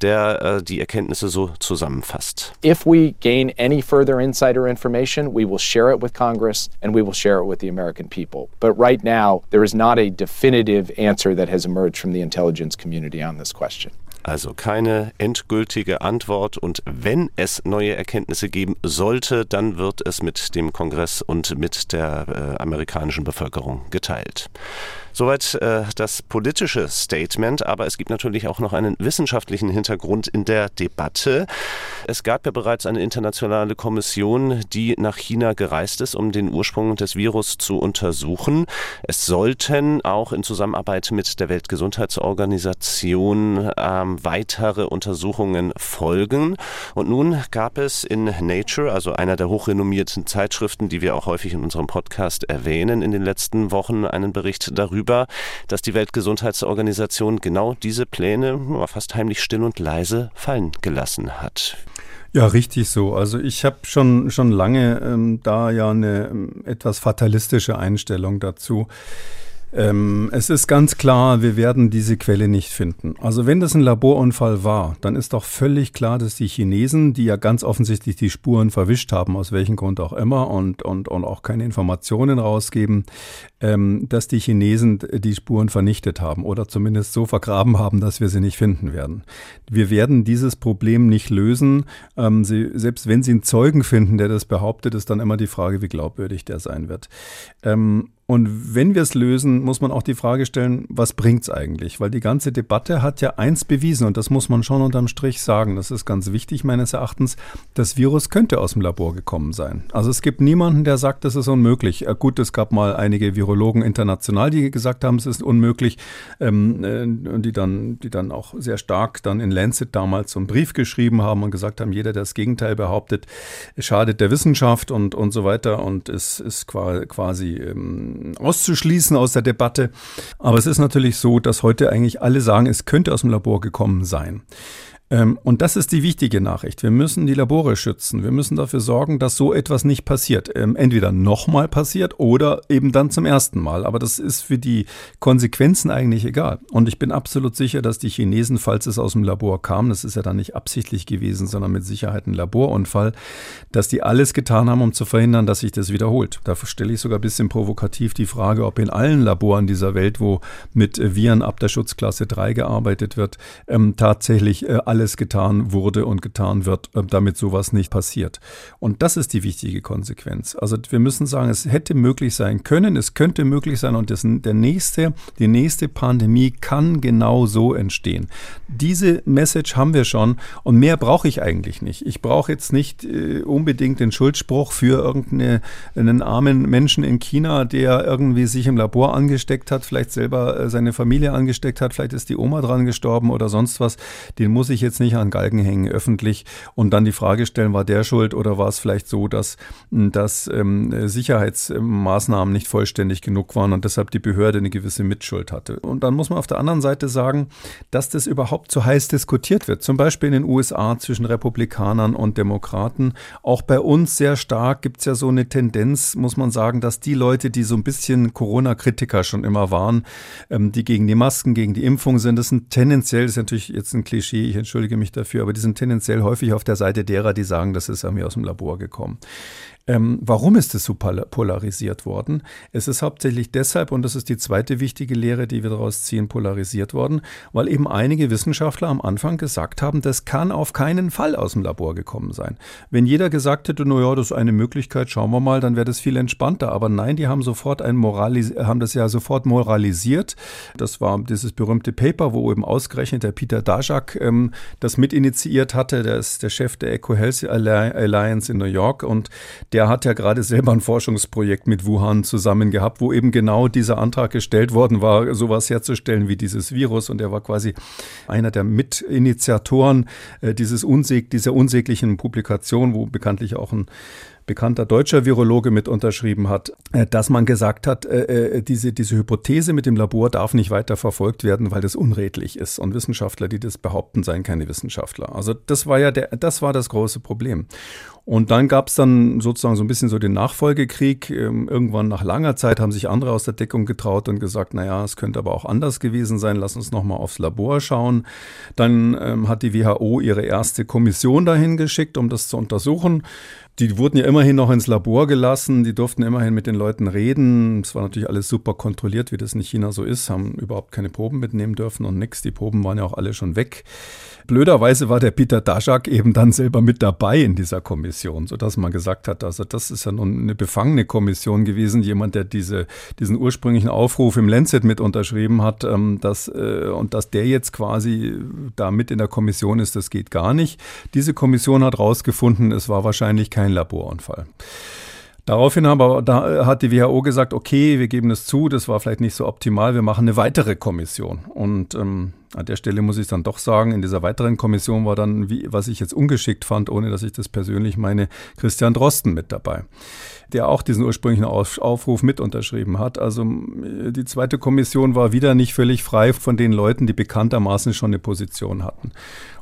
der äh, die Erkenntnisse so zusammenfasst. If we gain any further insider information, we will share it with Congress and we will share it with the American people. But right now, there is not a definitive answer that has emerged from the intelligence community on this question. Also keine endgültige Antwort und wenn es neue Erkenntnisse geben sollte, dann wird es mit dem Kongress und mit der äh, amerikanischen Bevölkerung geteilt. Soweit äh, das politische Statement, aber es gibt natürlich auch noch einen wissenschaftlichen Hintergrund in der Debatte. Es gab ja bereits eine internationale Kommission, die nach China gereist ist, um den Ursprung des Virus zu untersuchen. Es sollten auch in Zusammenarbeit mit der Weltgesundheitsorganisation ähm, weitere Untersuchungen folgen. Und nun gab es in Nature, also einer der hochrenommierten Zeitschriften, die wir auch häufig in unserem Podcast erwähnen, in den letzten Wochen einen Bericht darüber, darüber, dass die Weltgesundheitsorganisation genau diese Pläne fast heimlich still und leise fallen gelassen hat. Ja, richtig so. Also ich habe schon, schon lange ähm, da ja eine ähm, etwas fatalistische Einstellung dazu. Ähm, es ist ganz klar, wir werden diese Quelle nicht finden. Also wenn das ein Laborunfall war, dann ist doch völlig klar, dass die Chinesen, die ja ganz offensichtlich die Spuren verwischt haben, aus welchem Grund auch immer, und, und, und auch keine Informationen rausgeben, ähm, dass die Chinesen die Spuren vernichtet haben oder zumindest so vergraben haben, dass wir sie nicht finden werden. Wir werden dieses Problem nicht lösen. Ähm, sie, selbst wenn Sie einen Zeugen finden, der das behauptet, ist dann immer die Frage, wie glaubwürdig der sein wird. Und wenn wir es lösen, muss man auch die Frage stellen, was bringt es eigentlich? Weil die ganze Debatte hat ja eins bewiesen, und das muss man schon unterm Strich sagen, das ist ganz wichtig meines Erachtens, das Virus könnte aus dem Labor gekommen sein. Also es gibt niemanden, der sagt, das ist unmöglich. Äh, gut, es gab mal einige Virologen international, die gesagt haben, es ist unmöglich, ähm, äh, die, dann, die dann auch sehr stark dann in Lancet damals so einen Brief geschrieben haben und gesagt haben, jeder, der das Gegenteil behauptet, schadet der Wissenschaft und, und so weiter und es ist quasi ähm, auszuschließen aus der Debatte. Aber es ist natürlich so, dass heute eigentlich alle sagen, es könnte aus dem Labor gekommen sein. Ähm, und das ist die wichtige Nachricht. Wir müssen die Labore schützen. Wir müssen dafür sorgen, dass so etwas nicht passiert. Ähm, entweder nochmal passiert oder eben dann zum ersten Mal. Aber das ist für die Konsequenzen eigentlich egal. Und ich bin absolut sicher, dass die Chinesen, falls es aus dem Labor kam, das ist ja dann nicht absichtlich gewesen, sondern mit Sicherheit ein Laborunfall, dass die alles getan haben, um zu verhindern, dass sich das wiederholt. Da stelle ich sogar ein bisschen provokativ die Frage, ob in allen Laboren dieser Welt, wo mit Viren ab der Schutzklasse 3 gearbeitet wird, ähm, tatsächlich äh, alle alles getan wurde und getan wird, äh, damit sowas nicht passiert. Und das ist die wichtige Konsequenz. Also wir müssen sagen, es hätte möglich sein können, es könnte möglich sein und das, der nächste, die nächste Pandemie kann genau so entstehen. Diese Message haben wir schon und mehr brauche ich eigentlich nicht. Ich brauche jetzt nicht äh, unbedingt den Schuldspruch für irgendeinen armen Menschen in China, der irgendwie sich im Labor angesteckt hat, vielleicht selber äh, seine Familie angesteckt hat, vielleicht ist die Oma dran gestorben oder sonst was. Den muss ich jetzt jetzt nicht an Galgen hängen öffentlich und dann die Frage stellen, war der schuld oder war es vielleicht so, dass, dass ähm, Sicherheitsmaßnahmen nicht vollständig genug waren und deshalb die Behörde eine gewisse Mitschuld hatte. Und dann muss man auf der anderen Seite sagen, dass das überhaupt so heiß diskutiert wird. Zum Beispiel in den USA zwischen Republikanern und Demokraten. Auch bei uns sehr stark gibt es ja so eine Tendenz, muss man sagen, dass die Leute, die so ein bisschen Corona-Kritiker schon immer waren, ähm, die gegen die Masken, gegen die Impfung sind, das sind tendenziell, das ist natürlich jetzt ein Klischee, ich entschuldige entschuldige mich dafür, aber die sind tendenziell häufig auf der Seite derer, die sagen, das ist mir aus dem Labor gekommen. Ähm, warum ist es so polarisiert worden? Es ist hauptsächlich deshalb, und das ist die zweite wichtige Lehre, die wir daraus ziehen, polarisiert worden, weil eben einige Wissenschaftler am Anfang gesagt haben, das kann auf keinen Fall aus dem Labor gekommen sein. Wenn jeder gesagt hätte, naja, das ist eine Möglichkeit, schauen wir mal, dann wäre das viel entspannter. Aber nein, die haben sofort ein Moralis haben das ja sofort moralisiert. Das war dieses berühmte Paper, wo eben ausgerechnet der Peter Daszak ähm, das mitinitiiert hatte. Der ist der Chef der Eco Health Alliance in New York und der hat ja gerade selber ein Forschungsprojekt mit Wuhan zusammen gehabt, wo eben genau dieser Antrag gestellt worden war, sowas herzustellen wie dieses Virus. Und er war quasi einer der Mitinitiatoren äh, dieses Unseg, dieser unsäglichen Publikation, wo bekanntlich auch ein bekannter deutscher Virologe mit unterschrieben hat, äh, dass man gesagt hat, äh, diese, diese Hypothese mit dem Labor darf nicht weiter verfolgt werden, weil das unredlich ist. Und Wissenschaftler, die das behaupten, seien keine Wissenschaftler. Also das war ja der, das war das große Problem. Und dann gab es dann sozusagen so ein bisschen so den Nachfolgekrieg. Ähm, irgendwann nach langer Zeit haben sich andere aus der Deckung getraut und gesagt, naja, es könnte aber auch anders gewesen sein, lass uns nochmal aufs Labor schauen. Dann ähm, hat die WHO ihre erste Kommission dahin geschickt, um das zu untersuchen. Die wurden ja immerhin noch ins Labor gelassen, die durften immerhin mit den Leuten reden. Es war natürlich alles super kontrolliert, wie das in China so ist, haben überhaupt keine Proben mitnehmen dürfen und nichts. Die Proben waren ja auch alle schon weg. Blöderweise war der Peter Daschak eben dann selber mit dabei in dieser Kommission, sodass man gesagt hat, also das ist ja nun eine befangene Kommission gewesen, jemand, der diese, diesen ursprünglichen Aufruf im Lancet mit unterschrieben hat, ähm, dass, äh, und dass der jetzt quasi da mit in der Kommission ist, das geht gar nicht. Diese Kommission hat rausgefunden, es war wahrscheinlich kein Laborunfall. Daraufhin aber, da hat die WHO gesagt, okay, wir geben es zu, das war vielleicht nicht so optimal, wir machen eine weitere Kommission. Und ähm, An der Stelle muss ich dann doch sagen, in dieser weiteren Kommission war dann, wie, was ich jetzt ungeschickt fand, ohne dass ich das persönlich meine, Christian Drosten mit dabei der auch diesen ursprünglichen Aufruf mit unterschrieben hat. Also die zweite Kommission war wieder nicht völlig frei von den Leuten, die bekanntermaßen schon eine Position hatten.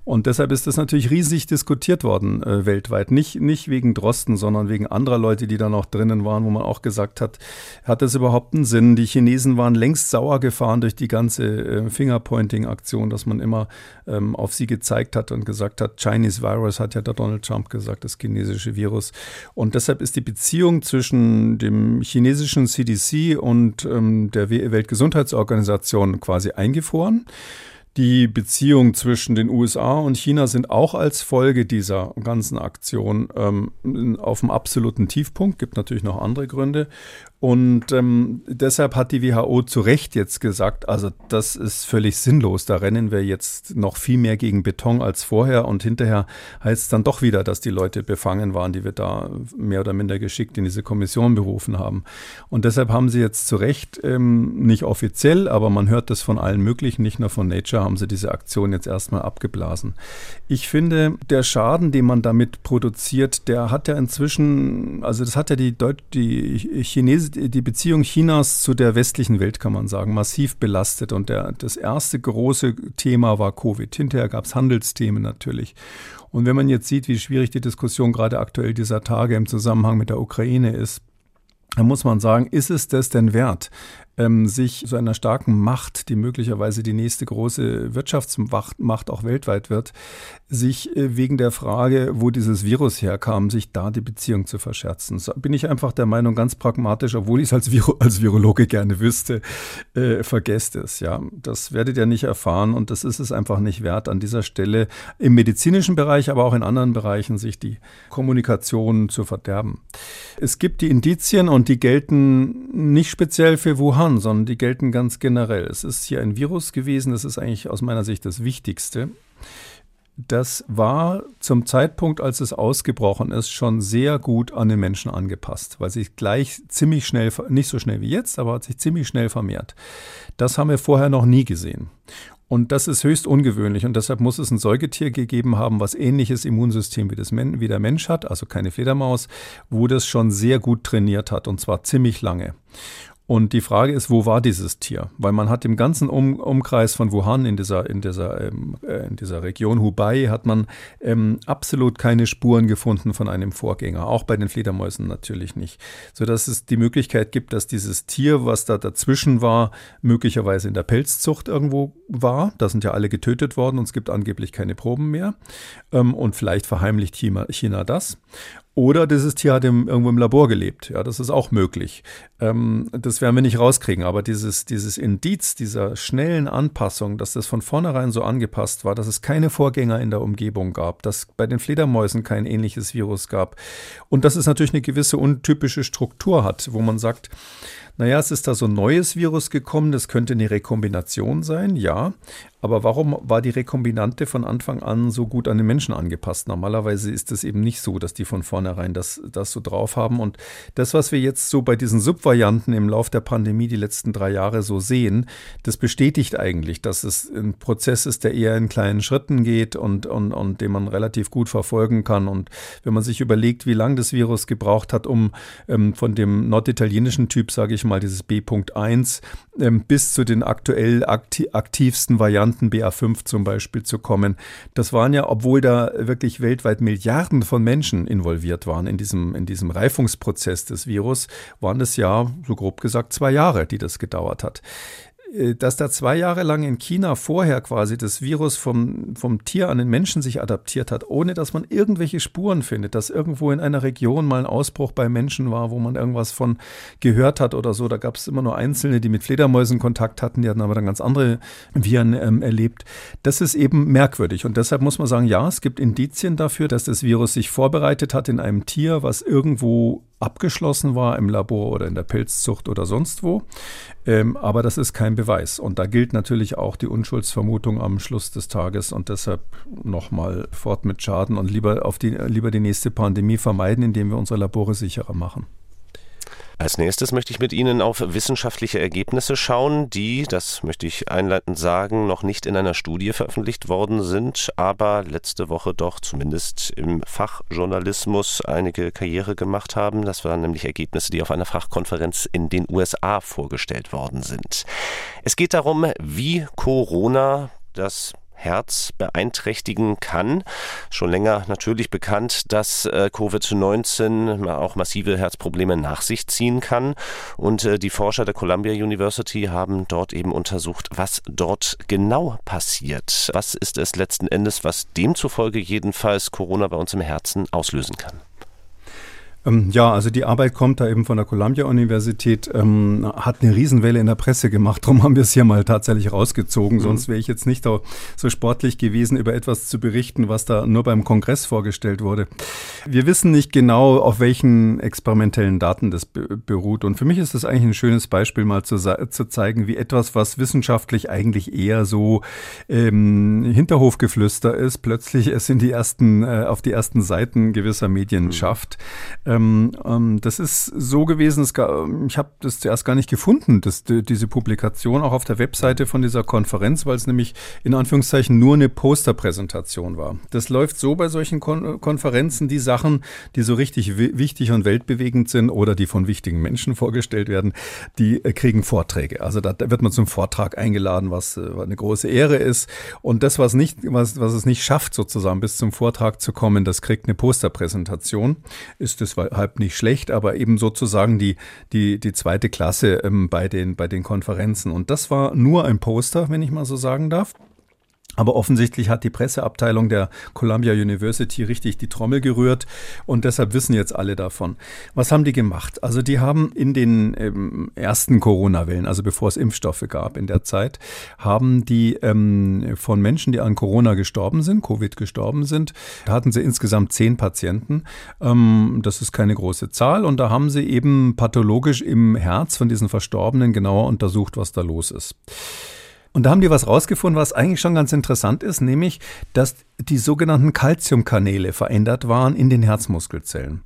Und deshalb ist das natürlich riesig diskutiert worden äh, weltweit. Nicht, nicht wegen Drosten, sondern wegen anderer Leute, die da noch drinnen waren, wo man auch gesagt hat, hat das überhaupt einen Sinn? Die Chinesen waren längst sauer gefahren durch die ganze äh, Fingerpointing-Aktion, dass man immer ähm, auf sie gezeigt hat und gesagt hat, Chinese Virus hat ja der Donald Trump gesagt, das chinesische Virus. Und deshalb ist die Beziehung zwischen dem chinesischen CDC und ähm, der Weltgesundheitsorganisation quasi eingefroren. Die Beziehungen zwischen den USA und China sind auch als Folge dieser ganzen Aktion ähm, auf dem absoluten Tiefpunkt. Gibt natürlich noch andere Gründe. Und ähm, deshalb hat die WHO zu Recht jetzt gesagt, also das ist völlig sinnlos. Da rennen wir jetzt noch viel mehr gegen Beton als vorher. Und hinterher heißt es dann doch wieder, dass die Leute befangen waren, die wir da mehr oder minder geschickt in diese Kommission berufen haben. Und deshalb haben sie jetzt zu Recht, ähm, nicht offiziell, aber man hört das von allen möglichen, nicht nur von Nature, haben sie diese Aktion jetzt erstmal abgeblasen. Ich finde, der Schaden, den man damit produziert, der hat ja inzwischen, also das hat ja die, Deut die Chinesen die Beziehung Chinas zu der westlichen Welt, kann man sagen, massiv belastet. Und der, das erste große Thema war Covid. Hinterher gab es Handelsthemen natürlich. Und wenn man jetzt sieht, wie schwierig die Diskussion gerade aktuell dieser Tage im Zusammenhang mit der Ukraine ist, dann muss man sagen, ist es das denn wert, ähm, sich so einer starken Macht, die möglicherweise die nächste große Wirtschaftsmacht auch weltweit wird, sich äh, wegen der Frage, wo dieses Virus herkam, sich da die Beziehung zu verscherzen. So bin ich einfach der Meinung, ganz pragmatisch, obwohl ich es als, Viro als Virologe gerne wüsste, äh, vergesst es. Ja, das werdet ihr nicht erfahren und das ist es einfach nicht wert, an dieser Stelle im medizinischen Bereich, aber auch in anderen Bereichen sich die Kommunikation zu verderben. Es gibt die Indizien und die gelten nicht speziell für Wuhan Wuhan, sondern die gelten ganz generell. Es ist hier ein Virus gewesen, das ist eigentlich aus meiner Sicht das Wichtigste. Das war zum Zeitpunkt, als es ausgebrochen ist, schon sehr gut an den Menschen angepasst, weil sich gleich ziemlich schnell, nicht so schnell wie jetzt, aber hat sich ziemlich schnell vermehrt. Das haben wir vorher noch nie gesehen. Und das ist höchst ungewöhnlich und deshalb muss es ein Säugetier gegeben haben, was ähnliches Immunsystem wie, das wie der Mensch hat, also keine Fledermaus, wo das schon sehr gut trainiert hat und zwar ziemlich lange. Und die Frage ist, wo war dieses Tier? Weil man hat im ganzen um Umkreis von Wuhan, in dieser, in dieser, ähm, äh, in dieser Region Hubei, hat man ähm, absolut keine Spuren gefunden von einem Vorgänger. Auch bei den Fledermäusen natürlich nicht. Sodass es die Möglichkeit gibt, dass dieses Tier, was da dazwischen war, möglicherweise in der Pelzzucht irgendwo war. Da sind ja alle getötet worden und es gibt angeblich keine Proben mehr. Ähm, und vielleicht verheimlicht China, China das. Oder dieses Tier hat im, irgendwo im Labor gelebt. Ja, das ist auch möglich. Ähm, das werden wir nicht rauskriegen. Aber dieses, dieses Indiz dieser schnellen Anpassung, dass das von vornherein so angepasst war, dass es keine Vorgänger in der Umgebung gab, dass bei den Fledermäusen kein ähnliches Virus gab und dass es natürlich eine gewisse untypische Struktur hat, wo man sagt, naja, es ist da so ein neues Virus gekommen, das könnte eine Rekombination sein, ja. Aber warum war die Rekombinante von Anfang an so gut an den Menschen angepasst? Normalerweise ist es eben nicht so, dass die von vornherein das, das so drauf haben. Und das, was wir jetzt so bei diesen Subvarianten im Lauf der Pandemie die letzten drei Jahre so sehen, das bestätigt eigentlich, dass es ein Prozess ist, der eher in kleinen Schritten geht und, und, und den man relativ gut verfolgen kann. Und wenn man sich überlegt, wie lange das Virus gebraucht hat, um ähm, von dem norditalienischen Typ, sage ich mal, dieses B.1 ähm, bis zu den aktuell akti aktivsten Varianten BA5 zum Beispiel zu kommen. Das waren ja, obwohl da wirklich weltweit Milliarden von Menschen involviert waren in diesem, in diesem Reifungsprozess des Virus, waren es ja, so grob gesagt, zwei Jahre, die das gedauert hat. Äh, dass da zwei Jahre lang in China vorher quasi das Virus vom, vom Tier an den Menschen sich adaptiert hat, ohne dass man irgendwelche Spuren findet, dass irgendwo in einer Region mal ein Ausbruch bei Menschen war, wo man irgendwas von gehört hat oder so. Da gab es immer nur Einzelne, die mit Fledermäusen Kontakt hatten, die hatten aber dann ganz andere Viren ähm, erlebt. Das ist eben merkwürdig und deshalb muss man sagen, ja, es gibt Indizien dafür, dass das Virus sich vorbereitet hat in einem Tier, was irgendwo abgeschlossen war im Labor oder in der Pilzzucht oder sonst wo. Ähm, aber das ist kein Beweis. Und da gilt natürlich auch die Unschuldsvermutung am Schluss des Tages und deshalb nochmal fort mit Schaden und lieber, auf die, lieber die nächste Pandemie vermeiden, indem wir unsere Labore sicherer machen. Als nächstes möchte ich mit Ihnen auf wissenschaftliche Ergebnisse schauen, die, das möchte ich einleitend sagen, noch nicht in einer Studie veröffentlicht worden sind, aber letzte Woche doch zumindest im Fachjournalismus einige Karriere gemacht haben. Das waren nämlich Ergebnisse, die auf einer Fachkonferenz in den USA vorgestellt worden sind. Es geht darum, wie Corona das Herz beeinträchtigen kann. Schon länger natürlich bekannt, dass äh, Covid-19 auch massive Herzprobleme nach sich ziehen kann. Und äh, die Forscher der Columbia University haben dort eben untersucht, was dort genau passiert. Was ist es letzten Endes, was demzufolge jedenfalls Corona bei uns im Herzen auslösen kann? Ähm, ja, also die Arbeit kommt da eben von der Columbia-Universität, ähm, hat eine Riesenwelle in der Presse gemacht. Darum haben wir es hier mal tatsächlich rausgezogen. Mhm. Sonst wäre ich jetzt nicht so sportlich gewesen, über etwas zu berichten, was da nur beim Kongress vorgestellt wurde. Wir wissen nicht genau, auf welchen experimentellen Daten das beruht. Und für mich ist das eigentlich ein schönes Beispiel, mal zu, zu zeigen, wie etwas, was wissenschaftlich eigentlich eher so ähm, Hinterhofgeflüster ist, plötzlich es in die ersten, äh, auf die ersten Seiten gewisser Medien mhm. schafft. Ähm, ähm, das ist so gewesen, es gar, ich habe das zuerst gar nicht gefunden, das, diese Publikation auch auf der Webseite von dieser Konferenz, weil es nämlich in Anführungszeichen nur eine Posterpräsentation war. Das läuft so bei solchen Kon Konferenzen, die Sachen, die so richtig wichtig und weltbewegend sind oder die von wichtigen Menschen vorgestellt werden, die äh, kriegen Vorträge. Also da, da, wird man zum Vortrag eingeladen, was äh, eine große Ehre ist. Und das, was nicht, was, was es nicht schafft, sozusagen bis zum Vortrag zu kommen, das kriegt eine Posterpräsentation. Ist das deshalb nicht schlecht, aber eben sozusagen die, die, die zweite Klasse ähm, bei, den, bei den Konferenzen. Und das war nur ein Poster, wenn ich mal so sagen darf. Aber offensichtlich hat die Presseabteilung der Columbia University richtig die Trommel gerührt und deshalb wissen jetzt alle davon. Was haben die gemacht? Also die haben in den ähm, ersten Corona-Wellen, also bevor es Impfstoffe gab in der Zeit, haben die ähm, von Menschen, die an Corona gestorben sind, Covid gestorben sind, hatten sie insgesamt zehn Patienten. Ähm, das ist keine große Zahl und da haben sie eben pathologisch im Herz von diesen Verstorbenen genauer untersucht, was da los ist. Und da haben die was rausgefunden, was eigentlich schon ganz interessant ist, nämlich, dass die sogenannten Calciumkanäle verändert waren in den Herzmuskelzellen.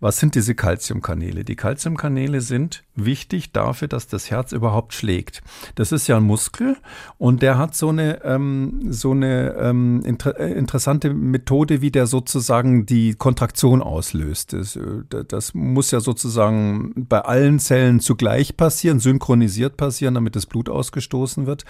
Was sind diese Calciumkanäle? Die Calciumkanäle sind wichtig dafür, dass das Herz überhaupt schlägt. Das ist ja ein Muskel und der hat so eine, ähm, so eine ähm, inter äh, interessante Methode, wie der sozusagen die Kontraktion auslöst. Das, äh, das muss ja sozusagen bei allen Zellen zugleich passieren, synchronisiert passieren, damit das Blut ausgestoßen wird.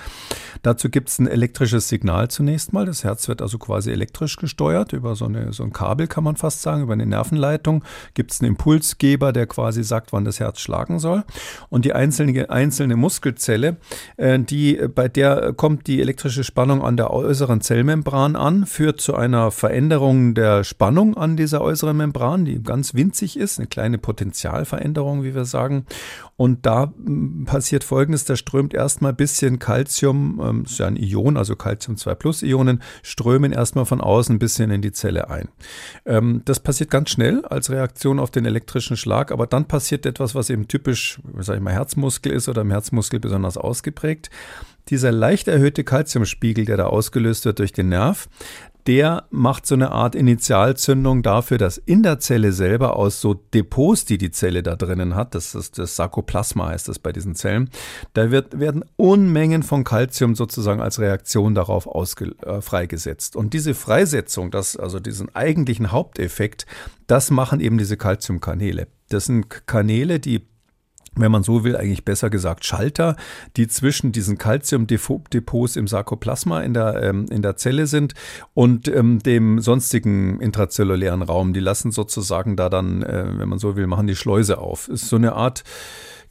Dazu gibt es ein elektrisches Signal zunächst mal. Das Herz wird also quasi elektrisch gesteuert. Über so, eine, so ein Kabel kann man fast sagen, über eine Nervenleitung gibt es einen Impulsgeber, der quasi sagt, wann das Herz schlagen soll. Und die einzelne, einzelne Muskelzelle, äh, die, bei der kommt die elektrische Spannung an der äußeren Zellmembran an, führt zu einer Veränderung der Spannung an dieser äußeren Membran, die ganz winzig ist, eine kleine Potentialveränderung, wie wir sagen. Und da hm, passiert Folgendes, da strömt erstmal ein bisschen Calcium, ähm, ist ja ein Ion, also Calcium 2 Plus Ionen, strömen erstmal von außen ein bisschen in die Zelle ein. Ähm, das passiert ganz schnell als Reaktion auf den elektrischen Schlag, aber dann passiert etwas, was eben typisch, sag ich mal, Herzmuskel ist oder im Herzmuskel besonders ausgeprägt. Dieser leicht erhöhte Calciumspiegel, der da ausgelöst wird durch den Nerv, der macht so eine Art Initialzündung dafür, dass in der Zelle selber aus so Depots, die die Zelle da drinnen hat, das ist das Sarkoplasma heißt das bei diesen Zellen, da wird, werden Unmengen von Calcium sozusagen als Reaktion darauf ausge, äh, freigesetzt. Und diese Freisetzung, das, also diesen eigentlichen Haupteffekt, das machen eben diese Calciumkanäle. Das sind Kanäle, die wenn man so will, eigentlich besser gesagt Schalter, die zwischen diesen Calciumdepots im Sarkoplasma in der, ähm, in der Zelle sind und ähm, dem sonstigen intrazellulären Raum. Die lassen sozusagen da dann, äh, wenn man so will, machen die Schleuse auf. Ist so eine Art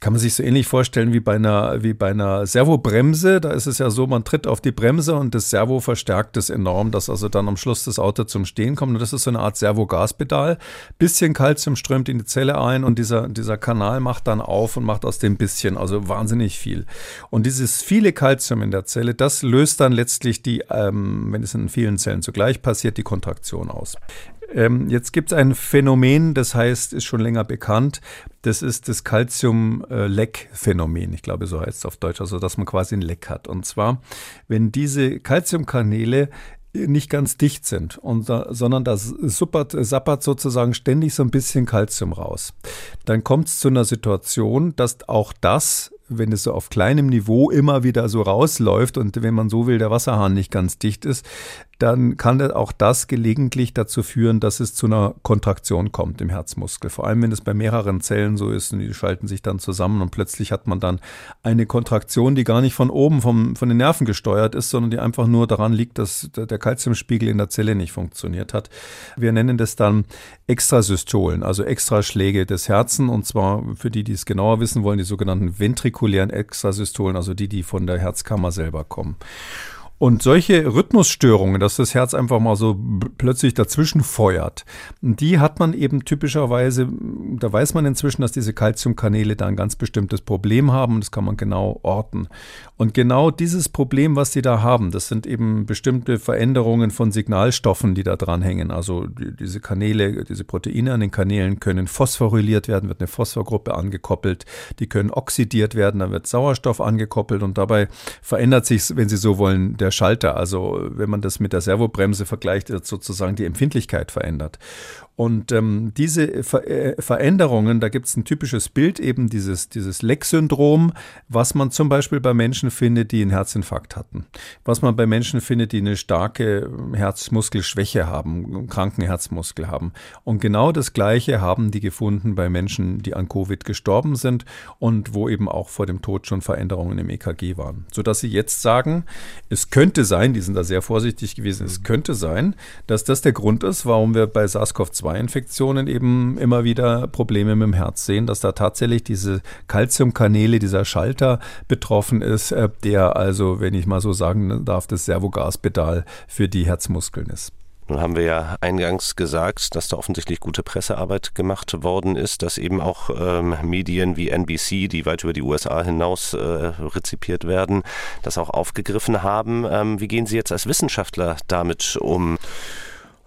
kann man sich so ähnlich vorstellen wie bei einer, wie bei einer Servobremse. Da ist es ja so, man tritt auf die Bremse und das Servo verstärkt es enorm, dass also dann am Schluss das Auto zum Stehen kommt. Und das ist so eine Art Servogaspedal. Bisschen Kalzium strömt in die Zelle ein und dieser, dieser Kanal macht dann auf und macht aus dem bisschen, also wahnsinnig viel. Und dieses viele Kalzium in der Zelle, das löst dann letztlich die, ähm, wenn es in vielen Zellen zugleich passiert, die Kontraktion aus. Ähm, jetzt gibt es ein Phänomen, das heißt, ist schon länger bekannt. Das ist das Calcium-Leck-Phänomen. Ich glaube, so heißt es auf Deutsch, also dass man quasi ein Leck hat. Und zwar, wenn diese Calciumkanäle nicht ganz dicht sind, und, sondern da suppert, sappert sozusagen ständig so ein bisschen Kalzium raus. Dann kommt es zu einer Situation, dass auch das wenn es so auf kleinem Niveau immer wieder so rausläuft und wenn man so will, der Wasserhahn nicht ganz dicht ist, dann kann auch das gelegentlich dazu führen, dass es zu einer Kontraktion kommt im Herzmuskel. Vor allem, wenn es bei mehreren Zellen so ist und die schalten sich dann zusammen und plötzlich hat man dann eine Kontraktion, die gar nicht von oben vom, von den Nerven gesteuert ist, sondern die einfach nur daran liegt, dass der Kalziumspiegel in der Zelle nicht funktioniert hat. Wir nennen das dann Extrasystolen, also Extraschläge des Herzens und zwar für die, die es genauer wissen wollen, die sogenannten ventrikulären Extrasystolen, also die, die von der Herzkammer selber kommen. Und solche Rhythmusstörungen, dass das Herz einfach mal so plötzlich dazwischen feuert, die hat man eben typischerweise, da weiß man inzwischen, dass diese Calciumkanäle da ein ganz bestimmtes Problem haben und das kann man genau orten. Und genau dieses Problem, was die da haben, das sind eben bestimmte Veränderungen von Signalstoffen, die da dranhängen. Also die, diese Kanäle, diese Proteine an den Kanälen können phosphoryliert werden, wird eine Phosphorgruppe angekoppelt, die können oxidiert werden, dann wird Sauerstoff angekoppelt und dabei verändert sich, wenn Sie so wollen, der Schalter. Also wenn man das mit der Servobremse vergleicht, wird sozusagen die Empfindlichkeit verändert. Und ähm, diese Ver äh, Veränderungen, da gibt es ein typisches Bild, eben dieses, dieses Leck-Syndrom, was man zum Beispiel bei Menschen findet, die einen Herzinfarkt hatten. Was man bei Menschen findet, die eine starke Herzmuskelschwäche haben, einen kranken Herzmuskel haben. Und genau das Gleiche haben die gefunden bei Menschen, die an Covid gestorben sind und wo eben auch vor dem Tod schon Veränderungen im EKG waren. Sodass sie jetzt sagen, es könnte sein, die sind da sehr vorsichtig gewesen, es könnte sein, dass das der Grund ist, warum wir bei SARS-CoV-2 2-Infektionen eben immer wieder Probleme mit dem Herz sehen, dass da tatsächlich diese Calciumkanäle, dieser Schalter betroffen ist, äh, der also, wenn ich mal so sagen darf, das Servogaspedal für die Herzmuskeln ist. Nun haben wir ja eingangs gesagt, dass da offensichtlich gute Pressearbeit gemacht worden ist, dass eben auch ähm, Medien wie NBC, die weit über die USA hinaus äh, rezipiert werden, das auch aufgegriffen haben. Ähm, wie gehen Sie jetzt als Wissenschaftler damit um?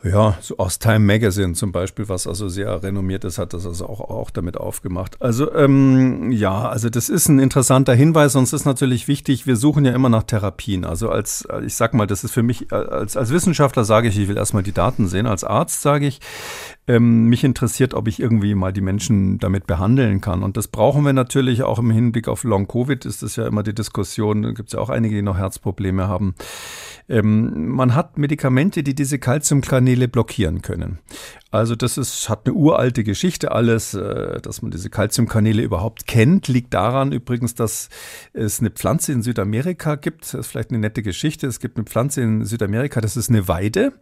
Ja, so aus Time Magazine zum Beispiel, was also sehr renommiert ist, hat das also auch, auch damit aufgemacht. Also ähm, ja, also das ist ein interessanter Hinweis. Uns ist natürlich wichtig, wir suchen ja immer nach Therapien. Also als, ich sag mal, das ist für mich, als, als Wissenschaftler sage ich, ich will erstmal die Daten sehen. Als Arzt sage ich, ähm, mich interessiert, ob ich irgendwie mal die Menschen damit behandeln kann. Und das brauchen wir natürlich auch im Hinblick auf Long-Covid, ist das ja immer die Diskussion. Da gibt es ja auch einige, die noch Herzprobleme haben. Ähm, man hat Medikamente, die diese Calciumkanäle blockieren können. Also das ist, hat eine uralte Geschichte alles, äh, dass man diese Calciumkanäle überhaupt kennt. Liegt daran übrigens, dass es eine Pflanze in Südamerika gibt. Das ist vielleicht eine nette Geschichte. Es gibt eine Pflanze in Südamerika, das ist eine Weide.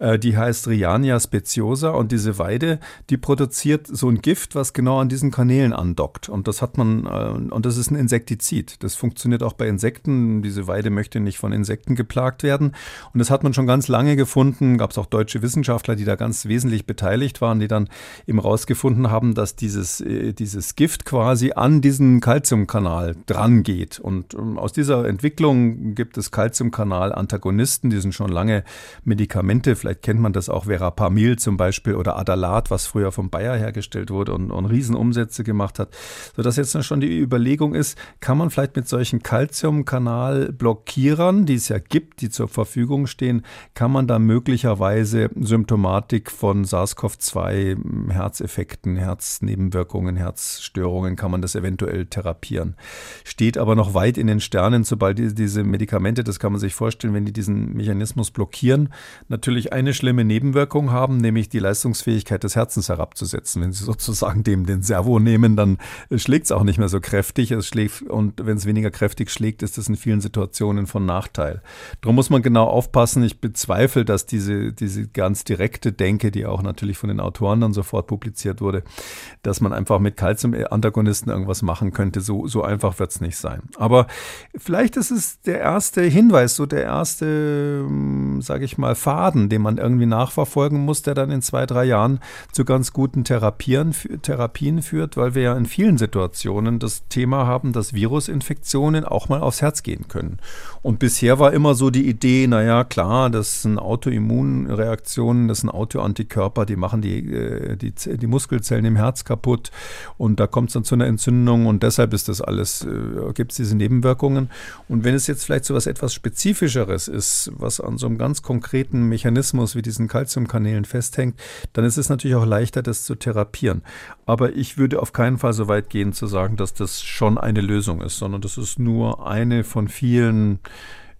Äh, die heißt Riania speciosa und diese Weide, die produziert so ein Gift, was genau an diesen Kanälen andockt. Und das hat man, äh, und das ist ein Insektizid. Das funktioniert auch bei Insekten. Diese Weide möchte nicht von Insekten geplagt werden. Und das hat man schon ganz lange gefunden. Gab es auch deutsche Wissenschaftler, die da ganz wesentlich beteiligt waren, die dann eben rausgefunden haben, dass dieses, äh, dieses Gift quasi an diesen Calciumkanal dran geht. Und ähm, aus dieser Entwicklung gibt es Calciumkanal-Antagonisten, die sind schon lange Medikamente. Vielleicht kennt man das auch Verapamil zum Beispiel oder Adalat, was früher vom Bayer hergestellt wurde und, und Riesenumsätze gemacht hat. Sodass jetzt schon die Überlegung ist, kann man vielleicht mit solchen Calciumkanal-Blockierern, die es ja gibt, die zur Verfügung stehen, kann man da möglicherweise Symptomatik von SARS-CoV-2 Herzeffekten, Herznebenwirkungen, Herzstörungen kann man das eventuell therapieren. Steht aber noch weit in den Sternen, sobald die, diese Medikamente, das kann man sich vorstellen, wenn die diesen Mechanismus blockieren, natürlich eine schlimme Nebenwirkung haben, nämlich die Leistungsfähigkeit des Herzens herabzusetzen. Wenn Sie sozusagen dem den Servo nehmen, dann schlägt es auch nicht mehr so kräftig. Es schlägt, und wenn es weniger kräftig schlägt, ist das in vielen Situationen von Nachteil. Darum muss man genau aufpassen. Ich bezweifle, dass diese, diese ganz direkte Denke, die auch natürlich von den Autoren dann sofort publiziert wurde, dass man einfach mit Calcium-Antagonisten irgendwas machen könnte. So, so einfach wird es nicht sein. Aber vielleicht ist es der erste Hinweis, so der erste, hm, sage ich mal, Faden, den man irgendwie nachverfolgen muss, der dann in zwei, drei Jahren zu ganz guten Therapien, Therapien führt, weil wir ja in vielen Situationen das Thema haben, dass Virusinfektionen auch mal aufs Herz gehen können. Und bisher war immer so die Idee, naja, klar, das sind Autoimmunreaktionen, das sind Autoantikörper, Körper, die machen die, äh, die, die Muskelzellen im Herz kaputt und da kommt es dann zu einer Entzündung und deshalb ist das alles, äh, gibt es diese Nebenwirkungen. Und wenn es jetzt vielleicht so was etwas Spezifischeres ist, was an so einem ganz konkreten Mechanismus wie diesen Calciumkanälen festhängt, dann ist es natürlich auch leichter, das zu therapieren. Aber ich würde auf keinen Fall so weit gehen zu sagen, dass das schon eine Lösung ist, sondern das ist nur eine von vielen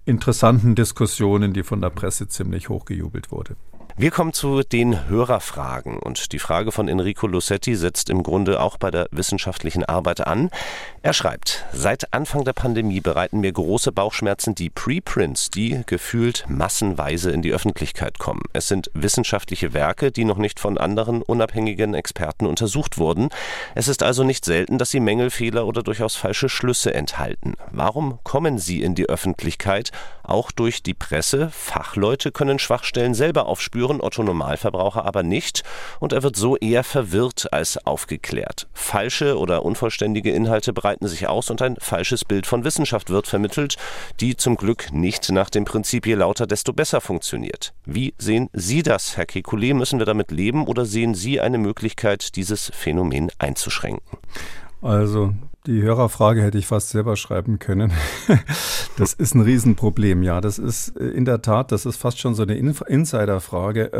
interessanten Diskussionen, die von der Presse ziemlich hochgejubelt wurde. Wir kommen zu den Hörerfragen und die Frage von Enrico Lussetti setzt im Grunde auch bei der wissenschaftlichen Arbeit an. Er schreibt, seit Anfang der Pandemie bereiten mir große Bauchschmerzen die Preprints, die gefühlt massenweise in die Öffentlichkeit kommen. Es sind wissenschaftliche Werke, die noch nicht von anderen unabhängigen Experten untersucht wurden. Es ist also nicht selten, dass sie Mängelfehler oder durchaus falsche Schlüsse enthalten. Warum kommen sie in die Öffentlichkeit? Auch durch die Presse. Fachleute können Schwachstellen selber aufspüren spüren Otto Normalverbraucher aber nicht und er wird so eher verwirrt als aufgeklärt. Falsche oder unvollständige Inhalte breiten sich aus und ein falsches Bild von Wissenschaft wird vermittelt, die zum Glück nicht nach dem Prinzip je lauter, desto besser funktioniert. Wie sehen Sie das, Herr Kekulé? Müssen wir damit leben oder sehen Sie eine Möglichkeit, dieses Phänomen einzuschränken? Also die Hörerfrage hätte ich fast selber schreiben können. Das ist ein Riesenproblem, ja. Das ist äh, in der Tat, das ist fast schon so eine Insiderfrage.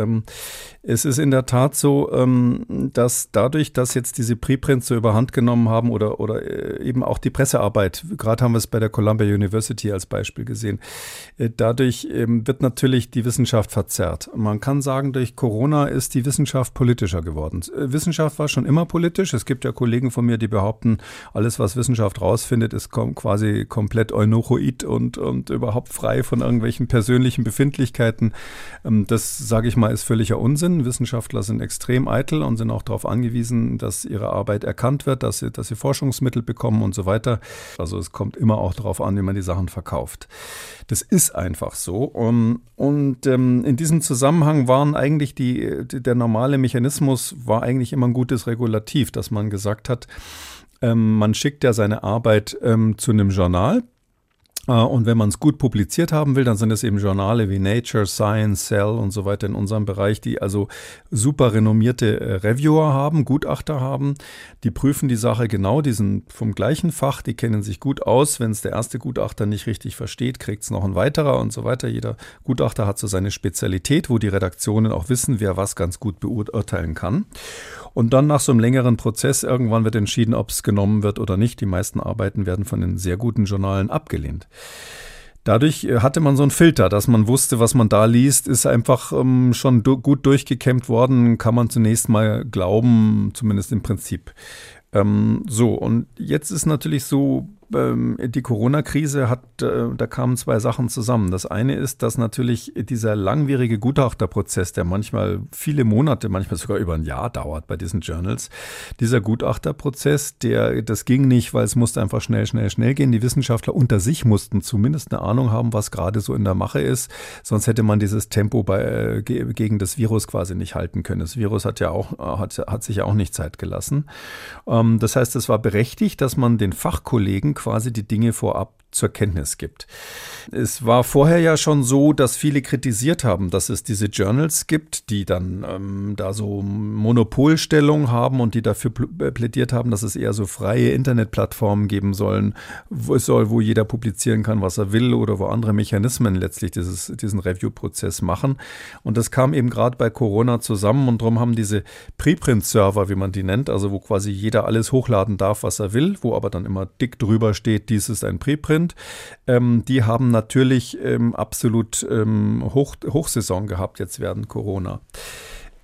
Es ist in der Tat so, ähm, dass dadurch, dass jetzt diese Preprints so überhand genommen haben oder, oder äh, eben auch die Pressearbeit, gerade haben wir es bei der Columbia University als Beispiel gesehen, äh, dadurch ähm, wird natürlich die Wissenschaft verzerrt. Man kann sagen, durch Corona ist die Wissenschaft politischer geworden. Wissenschaft war schon immer politisch. Es gibt ja Kollegen von mir, die behaupten, alles, was Wissenschaft rausfindet, ist quasi komplett eunochoid und, und überhaupt frei von irgendwelchen persönlichen Befindlichkeiten. Ähm, das, sage ich mal, ist völliger Unsinn. Wissenschaftler sind extrem eitel und sind auch darauf angewiesen, dass ihre Arbeit erkannt wird, dass sie, dass sie Forschungsmittel bekommen und so weiter. Also es kommt immer auch darauf an, wie man die Sachen verkauft. Das ist einfach so. Und, und ähm, in diesem Zusammenhang waren eigentlich die, der normale Mechanismus war eigentlich immer ein gutes Regulativ, dass man gesagt hat, ähm, man schickt ja seine Arbeit ähm, zu einem Journal. Äh, und wenn man es gut publiziert haben will, dann sind es eben Journale wie Nature, Science, Cell und so weiter in unserem Bereich, die also super renommierte äh, Reviewer haben, Gutachter haben. Die prüfen die Sache genau, die sind vom gleichen Fach, die kennen sich gut aus. Wenn es der erste Gutachter nicht richtig versteht, kriegt es noch ein weiterer und so weiter. Jeder Gutachter hat so seine Spezialität, wo die Redaktionen auch wissen, wer was ganz gut beurteilen kann. Und dann nach so einem längeren Prozess irgendwann wird entschieden, ob es genommen wird oder nicht. Die meisten Arbeiten werden von den sehr guten Journalen abgelehnt. Dadurch äh, hatte man so einen Filter, dass man wusste, was man da liest, ist einfach ähm, schon du gut durchgekämmt worden, kann man zunächst mal glauben, zumindest im Prinzip. Ähm, so, und jetzt ist natürlich so, die Corona-Krise hat, äh, da kamen zwei Sachen zusammen. Das eine ist, dass natürlich dieser langwierige Gutachterprozess, der manchmal viele Monate, manchmal sogar über ein Jahr dauert bei diesen Journals, dieser Gutachterprozess, der, das ging nicht, weil es musste einfach schnell, schnell, schnell gehen. Die Wissenschaftler unter sich mussten zumindest eine Ahnung haben, was gerade so in der Mache ist. Sonst hätte man dieses Tempo bei, äh, gegen das Virus quasi nicht halten können. Das Virus hat ja auch, hat, hat sich ja auch nicht Zeit gelassen. Ähm, das heißt, es war berechtigt, dass man den Fachkollegen quasi die Dinge vorab zur Kenntnis gibt. Es war vorher ja schon so, dass viele kritisiert haben, dass es diese Journals gibt, die dann ähm, da so Monopolstellung haben und die dafür äh, plädiert haben, dass es eher so freie Internetplattformen geben sollen, wo es soll, wo jeder publizieren kann, was er will oder wo andere Mechanismen letztlich dieses, diesen Review-Prozess machen. Und das kam eben gerade bei Corona zusammen und darum haben diese Preprint-Server, wie man die nennt, also wo quasi jeder alles hochladen darf, was er will, wo aber dann immer dick drüber steht, dies ist ein Preprint, ähm, die haben natürlich ähm, absolut ähm, Hoch, Hochsaison gehabt jetzt während Corona.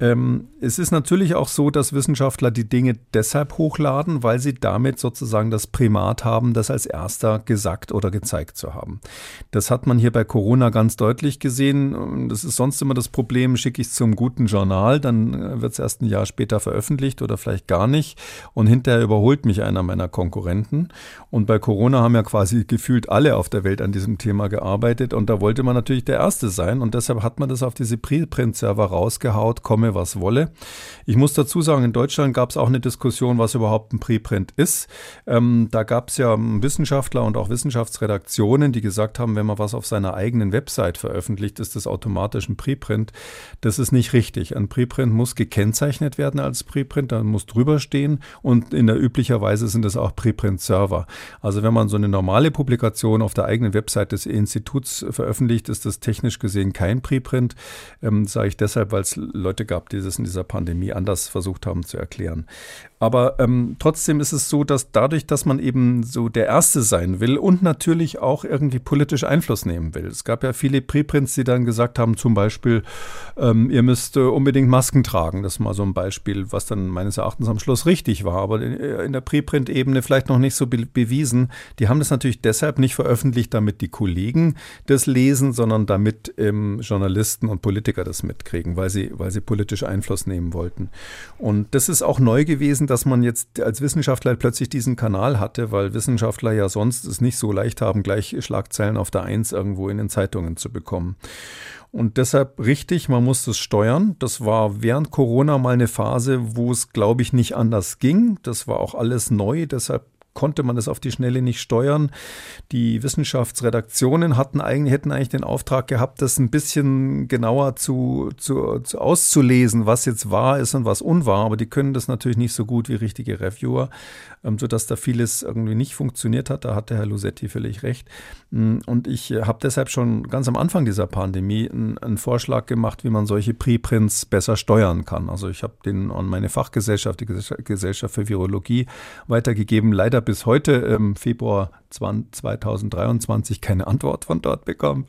Ähm, es ist natürlich auch so, dass Wissenschaftler die Dinge deshalb hochladen, weil sie damit sozusagen das Primat haben, das als erster gesagt oder gezeigt zu haben. Das hat man hier bei Corona ganz deutlich gesehen. Das ist sonst immer das Problem, schicke ich es zum guten Journal, dann äh, wird es erst ein Jahr später veröffentlicht oder vielleicht gar nicht. Und hinterher überholt mich einer meiner Konkurrenten. Und bei Corona haben ja quasi gefühlt alle auf der Welt an diesem Thema gearbeitet. Und da wollte man natürlich der Erste sein. Und deshalb hat man das auf diese Preprint-Server rausgehaut, kommen komme, was wolle. Ich muss dazu sagen, in Deutschland gab es auch eine Diskussion, was überhaupt ein Preprint ist. Ähm, da gab es ja Wissenschaftler und auch Wissenschaftsredaktionen, die gesagt haben, wenn man was auf seiner eigenen Website veröffentlicht, ist das automatisch ein Preprint. Das ist nicht richtig. Ein Preprint muss gekennzeichnet werden als Preprint, da muss drüber stehen und in der üblicher Weise sind es auch Preprint-Server. Also wenn man so eine normale Publikation auf der eigenen Website des Instituts veröffentlicht, ist das technisch gesehen kein Preprint. Ähm, Sage ich deshalb, weil es Leute gab, die das in dieser Pandemie anders versucht haben zu erklären. Aber ähm, trotzdem ist es so, dass dadurch, dass man eben so der Erste sein will und natürlich auch irgendwie politisch Einfluss nehmen will. Es gab ja viele Preprints, die dann gesagt haben, zum Beispiel, ähm, ihr müsst äh, unbedingt Masken tragen. Das ist mal so ein Beispiel, was dann meines Erachtens am Schluss richtig war, aber in der Preprint-Ebene vielleicht noch nicht so be bewiesen. Die haben das natürlich deshalb nicht veröffentlicht, damit die Kollegen das lesen, sondern damit ähm, Journalisten und Politiker das mitkriegen, weil sie, weil sie politisch Einfluss nehmen wollten. Und das ist auch neu gewesen, dass man jetzt als Wissenschaftler plötzlich diesen Kanal hatte, weil Wissenschaftler ja sonst es nicht so leicht haben, gleich Schlagzeilen auf der Eins irgendwo in den Zeitungen zu bekommen. Und deshalb richtig, man muss das steuern. Das war während Corona mal eine Phase, wo es, glaube ich, nicht anders ging. Das war auch alles neu. Deshalb konnte man das auf die Schnelle nicht steuern. Die Wissenschaftsredaktionen hatten eigentlich, hätten eigentlich den Auftrag gehabt, das ein bisschen genauer zu, zu, zu auszulesen, was jetzt wahr ist und was unwahr. Aber die können das natürlich nicht so gut wie richtige Reviewer, ähm, sodass da vieles irgendwie nicht funktioniert hat. Da hatte Herr Lusetti völlig recht. Mm, und ich äh, habe deshalb schon ganz am Anfang dieser Pandemie einen, einen Vorschlag gemacht, wie man solche Preprints besser steuern kann. Also ich habe den an meine Fachgesellschaft, die Gesellschaft für Virologie, weitergegeben. Leider bis heute, im Februar 2023, keine Antwort von dort bekommen.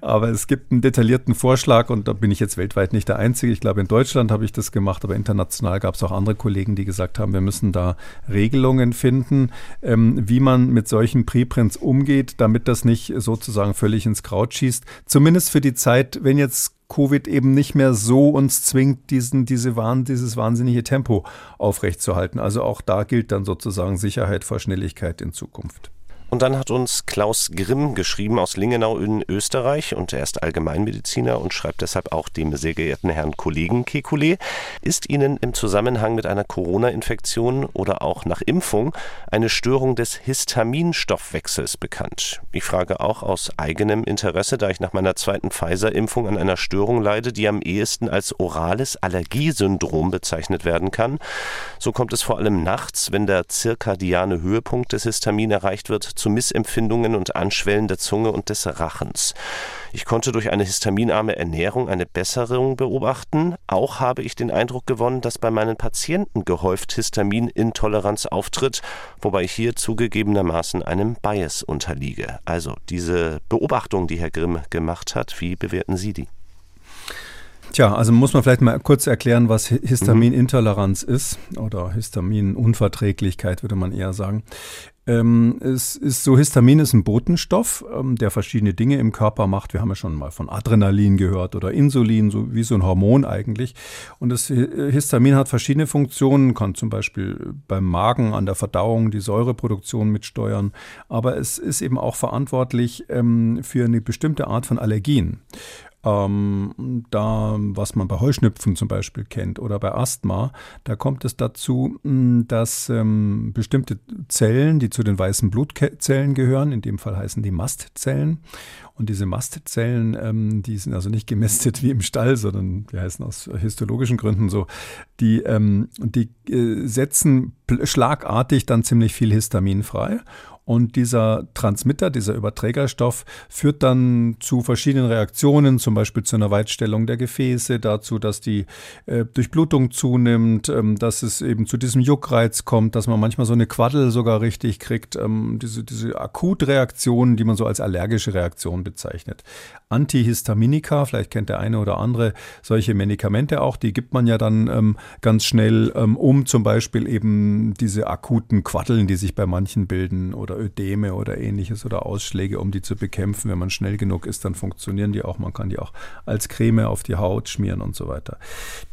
Aber es gibt einen detaillierten Vorschlag und da bin ich jetzt weltweit nicht der Einzige. Ich glaube, in Deutschland habe ich das gemacht, aber international gab es auch andere Kollegen, die gesagt haben, wir müssen da Regelungen finden, ähm, wie man mit solchen Preprints umgeht, damit das nicht sozusagen völlig ins Kraut schießt. Zumindest für die Zeit, wenn jetzt Covid eben nicht mehr so uns zwingt, diesen, diese Wahn, dieses wahnsinnige Tempo aufrechtzuerhalten. Also auch da gilt dann sozusagen Sicherheit vor Schnelligkeit in Zukunft. Und dann hat uns Klaus Grimm geschrieben aus Lingenau in Österreich und er ist Allgemeinmediziner und schreibt deshalb auch dem sehr geehrten Herrn Kollegen Kekulé. Ist Ihnen im Zusammenhang mit einer Corona-Infektion oder auch nach Impfung eine Störung des Histaminstoffwechsels bekannt? Ich frage auch aus eigenem Interesse, da ich nach meiner zweiten Pfizer-Impfung an einer Störung leide, die am ehesten als orales Allergiesyndrom bezeichnet werden kann. So kommt es vor allem nachts, wenn der zirkadiane Höhepunkt des Histamin erreicht wird, zu Missempfindungen und Anschwellen der Zunge und des Rachens. Ich konnte durch eine histaminarme Ernährung eine Besserung beobachten. Auch habe ich den Eindruck gewonnen, dass bei meinen Patienten gehäuft Histaminintoleranz auftritt, wobei ich hier zugegebenermaßen einem Bias unterliege. Also diese Beobachtung, die Herr Grimm gemacht hat, wie bewerten Sie die? Tja, also muss man vielleicht mal kurz erklären, was Histaminintoleranz ist oder Histaminunverträglichkeit, würde man eher sagen. Ähm, es ist so, Histamin ist ein Botenstoff, ähm, der verschiedene Dinge im Körper macht. Wir haben ja schon mal von Adrenalin gehört oder Insulin, so wie so ein Hormon eigentlich. Und das Histamin hat verschiedene Funktionen, kann zum Beispiel beim Magen an der Verdauung die Säureproduktion mitsteuern. Aber es ist eben auch verantwortlich ähm, für eine bestimmte Art von Allergien. Ähm, da, was man bei Heuschnüpfen zum Beispiel kennt oder bei Asthma, da kommt es dazu, dass ähm, bestimmte Zellen, die zu den weißen Blutzellen gehören, in dem Fall heißen die Mastzellen, und diese Mastzellen, ähm, die sind also nicht gemästet wie im Stall, sondern die heißen aus histologischen Gründen so, die, ähm, die äh, setzen schlagartig dann ziemlich viel Histamin frei. Und dieser Transmitter, dieser Überträgerstoff, führt dann zu verschiedenen Reaktionen, zum Beispiel zu einer Weitstellung der Gefäße, dazu, dass die äh, Durchblutung zunimmt, ähm, dass es eben zu diesem Juckreiz kommt, dass man manchmal so eine Quaddel sogar richtig kriegt, ähm, diese, diese Akutreaktionen, die man so als allergische Reaktion bezeichnet. Antihistaminika, vielleicht kennt der eine oder andere solche Medikamente auch, die gibt man ja dann ähm, ganz schnell, ähm, um zum Beispiel eben diese akuten Quaddeln, die sich bei manchen bilden oder oder Ödeme oder ähnliches oder Ausschläge, um die zu bekämpfen. Wenn man schnell genug ist, dann funktionieren die auch. Man kann die auch als Creme auf die Haut schmieren und so weiter.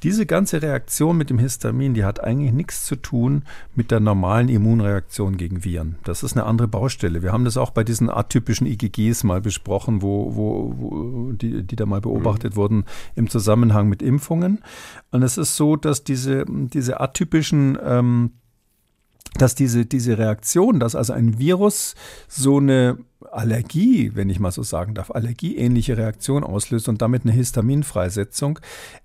Diese ganze Reaktion mit dem Histamin, die hat eigentlich nichts zu tun mit der normalen Immunreaktion gegen Viren. Das ist eine andere Baustelle. Wir haben das auch bei diesen atypischen IgGs mal besprochen, wo, wo, wo die, die da mal beobachtet mhm. wurden im Zusammenhang mit Impfungen. Und es ist so, dass diese, diese atypischen ähm, dass diese, diese Reaktion, dass also ein Virus so eine Allergie, wenn ich mal so sagen darf, allergieähnliche Reaktion auslöst und damit eine Histaminfreisetzung,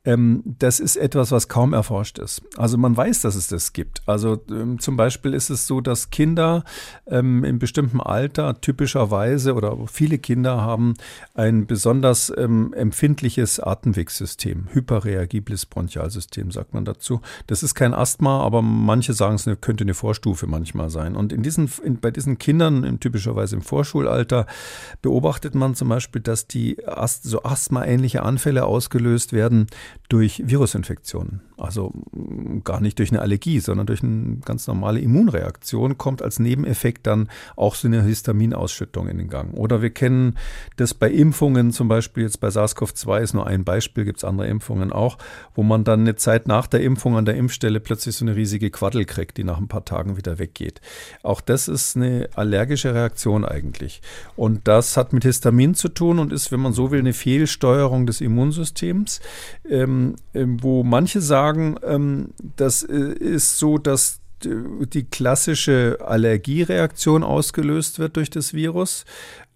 ähm, das ist etwas, was kaum erforscht ist. Also man weiß, dass es das gibt. Also ähm, zum Beispiel ist es so, dass Kinder ähm, in bestimmtem Alter typischerweise oder viele Kinder haben ein besonders ähm, empfindliches Atemwegssystem, hyperreagibles Bronchialsystem, sagt man dazu. Das ist kein Asthma, aber manche sagen, es könnte eine Vorstufe manchmal sein. Und in diesen, in, bei diesen Kindern, typischerweise im Vorschul Schulalter beobachtet man zum Beispiel, dass die Ast so asthmaähnliche Anfälle ausgelöst werden durch Virusinfektionen. Also mm, gar nicht durch eine Allergie, sondern durch eine ganz normale Immunreaktion kommt als Nebeneffekt dann auch so eine Histaminausschüttung in den Gang. Oder wir kennen das bei Impfungen, zum Beispiel jetzt bei SARS-CoV-2 ist nur ein Beispiel, gibt es andere Impfungen auch, wo man dann eine Zeit nach der Impfung an der Impfstelle plötzlich so eine riesige Quaddel kriegt, die nach ein paar Tagen wieder weggeht. Auch das ist eine allergische Reaktion eigentlich. Und das hat mit Histamin zu tun und ist, wenn man so will, eine Fehlsteuerung des Immunsystems, ähm, ähm wo manche sagen, ähm, das äh, ist so, dass die klassische Allergiereaktion ausgelöst wird durch das Virus.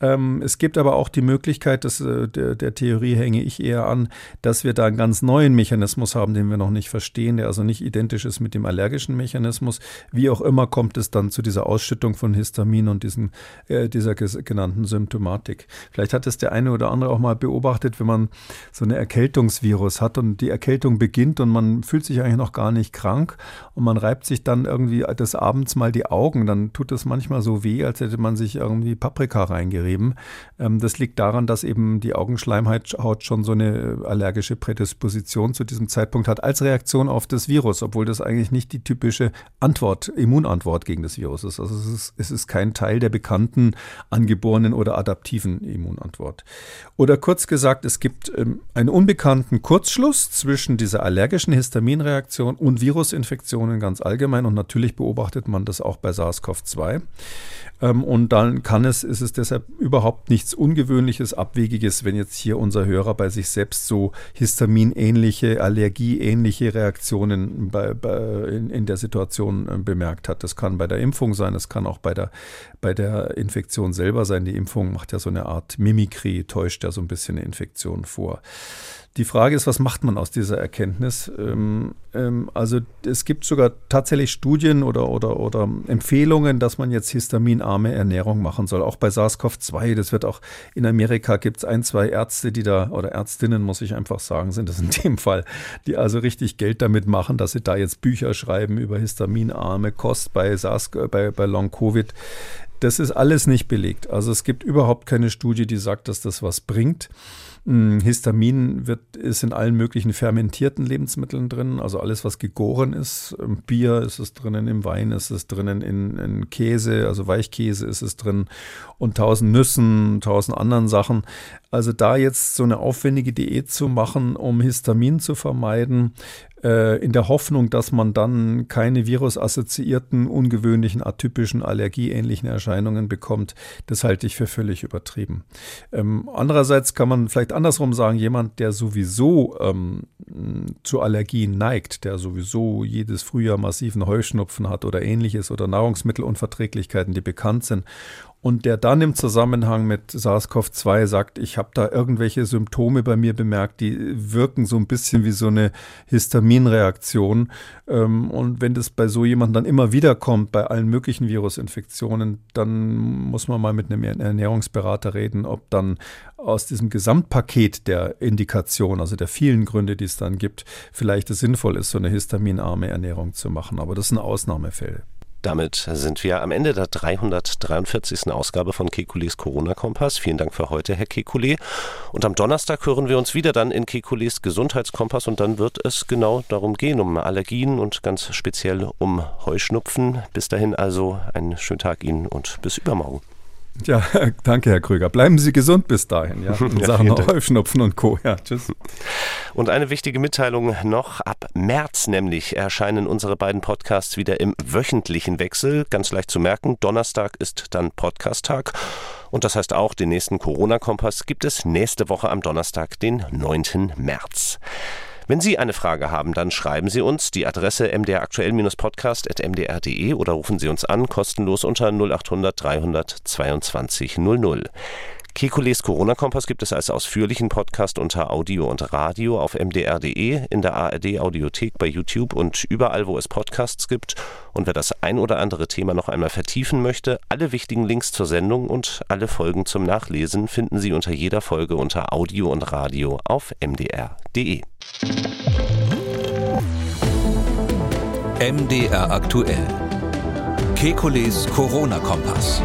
Ähm, es gibt aber auch die Möglichkeit, dass, äh, der, der, Theorie hänge ich eher an, dass wir da einen ganz neuen Mechanismus haben, den wir noch nicht verstehen, der also nicht identisch ist mit dem allergischen Mechanismus. Wie auch immer kommt es dann zu dieser Ausschüttung von Histamin und diesen, äh, dieser genannten Symptomatik. Vielleicht hat es der eine oder andere auch mal beobachtet, wenn man so eine Erkältungsvirus hat und die Erkältung beginnt und man fühlt sich eigentlich noch gar nicht krank und man reibt sich dann irgendwie des Abends mal die Augen, dann tut das manchmal so weh, als hätte man sich irgendwie Paprika reingerieben beschrieben. Ähm, das liegt daran, dass eben die Augenschleimhaut schon so eine allergische Prädisposition zu diesem Zeitpunkt hat als Reaktion auf das Virus, obwohl das eigentlich nicht die typische Antwort, Immunantwort gegen das Virus ist. Also es ist, es ist kein Teil der bekannten angeborenen oder adaptiven Immunantwort. Oder kurz gesagt, es gibt ähm, einen unbekannten Kurzschluss zwischen dieser allergischen Histaminreaktion und Virusinfektionen ganz allgemein und natürlich beobachtet man das auch bei SARS-CoV-2. Ähm, und dann kann es, ist es deshalb überhaupt nichts Ungewöhnliches, Abwegiges, wenn jetzt hier unser Hörer bei sich selbst so histaminähnliche, allergieähnliche Reaktionen bei, bei, in, in, der Situation äh, bemerkt hat. Das kann bei der Impfung sein, das kann auch bei der, bei der Infektion selber sein. Die Impfung macht ja so eine Art Mimikrie, täuscht ja so ein bisschen eine Infektion vor. Die Frage ist, was macht man aus dieser Erkenntnis? Ähm, ähm, also es gibt sogar tatsächlich Studien oder, oder, oder Empfehlungen, dass man jetzt histaminarme Ernährung machen soll. Auch bei SARS-CoV-2, das wird auch in Amerika gibt es ein, zwei Ärzte, die da, oder Ärztinnen, muss ich einfach sagen, sind das in dem Fall, die also richtig Geld damit machen, dass sie da jetzt Bücher schreiben über histaminarme Kost bei SARS, bei, bei Long-Covid. Das ist alles nicht belegt. Also es gibt überhaupt keine Studie, die sagt, dass das was bringt. Hm, Histamin wird, ist in allen möglichen fermentierten Lebensmitteln drin, also alles, was gegoren ist. Im Bier ist es drinnen, im Wein ist es drinnen, in, in Käse, also Weichkäse ist es drin und tausend Nüssen, tausend anderen Sachen. Also da jetzt so eine aufwendige Diät zu machen, um Histamin zu vermeiden, äh, in der Hoffnung, dass man dann keine virusassoziierten, ungewöhnlichen, atypischen, allergieähnlichen Erscheinungen bekommt, das halte ich für völlig übertrieben. Ähm, andererseits kann man vielleicht andersrum sagen, jemand, der sowieso ähm, zu Allergien neigt, der sowieso jedes Frühjahr massiven Heuschnupfen hat oder ähnliches oder Nahrungsmittelunverträglichkeiten, die bekannt sind und der dann im Zusammenhang mit SARS-CoV-2 sagt, ich habe da irgendwelche Symptome bei mir bemerkt, die wirken so ein bisschen wie so eine Histaminreaktion. Ähm, und wenn das bei so jemandem dann immer wieder kommt, bei allen möglichen Virusinfektionen, dann muss man mal mit einem Ernährungsberater reden, ob dann aus diesem Gesamtpaket der Indikation, also der vielen Gründe, die es dann gibt, vielleicht es sinnvoll ist, so eine histaminarme Ernährung zu machen. Aber das sind Ausnahmefälle. Damit sind wir am Ende der 343. Ausgabe von Kekules Corona-Kompass. Vielen Dank für heute, Herr Kekule. Und am Donnerstag hören wir uns wieder dann in Kekules Gesundheitskompass und dann wird es genau darum gehen, um Allergien und ganz speziell um Heuschnupfen. Bis dahin also einen schönen Tag Ihnen und bis übermorgen. Ja, danke, Herr Krüger. Bleiben Sie gesund bis dahin, ja, in ja, Sachen Heuschnupfen und Co. Ja, tschüss. Und eine wichtige Mitteilung noch. Ab März nämlich erscheinen unsere beiden Podcasts wieder im wöchentlichen Wechsel. Ganz leicht zu merken, Donnerstag ist dann Podcast-Tag. Und das heißt auch, den nächsten Corona-Kompass gibt es nächste Woche am Donnerstag, den 9. März. Wenn Sie eine Frage haben, dann schreiben Sie uns die Adresse mdraktuell-podcast.mdr.de oder rufen Sie uns an, kostenlos unter 0800 322 00. Kekules Corona-Kompass gibt es als ausführlichen Podcast unter Audio und Radio auf mdr.de, in der ARD-Audiothek bei YouTube und überall, wo es Podcasts gibt. Und wer das ein oder andere Thema noch einmal vertiefen möchte, alle wichtigen Links zur Sendung und alle Folgen zum Nachlesen finden Sie unter jeder Folge unter Audio und Radio auf mdr.de. MDR aktuell. Kekules Corona-Kompass.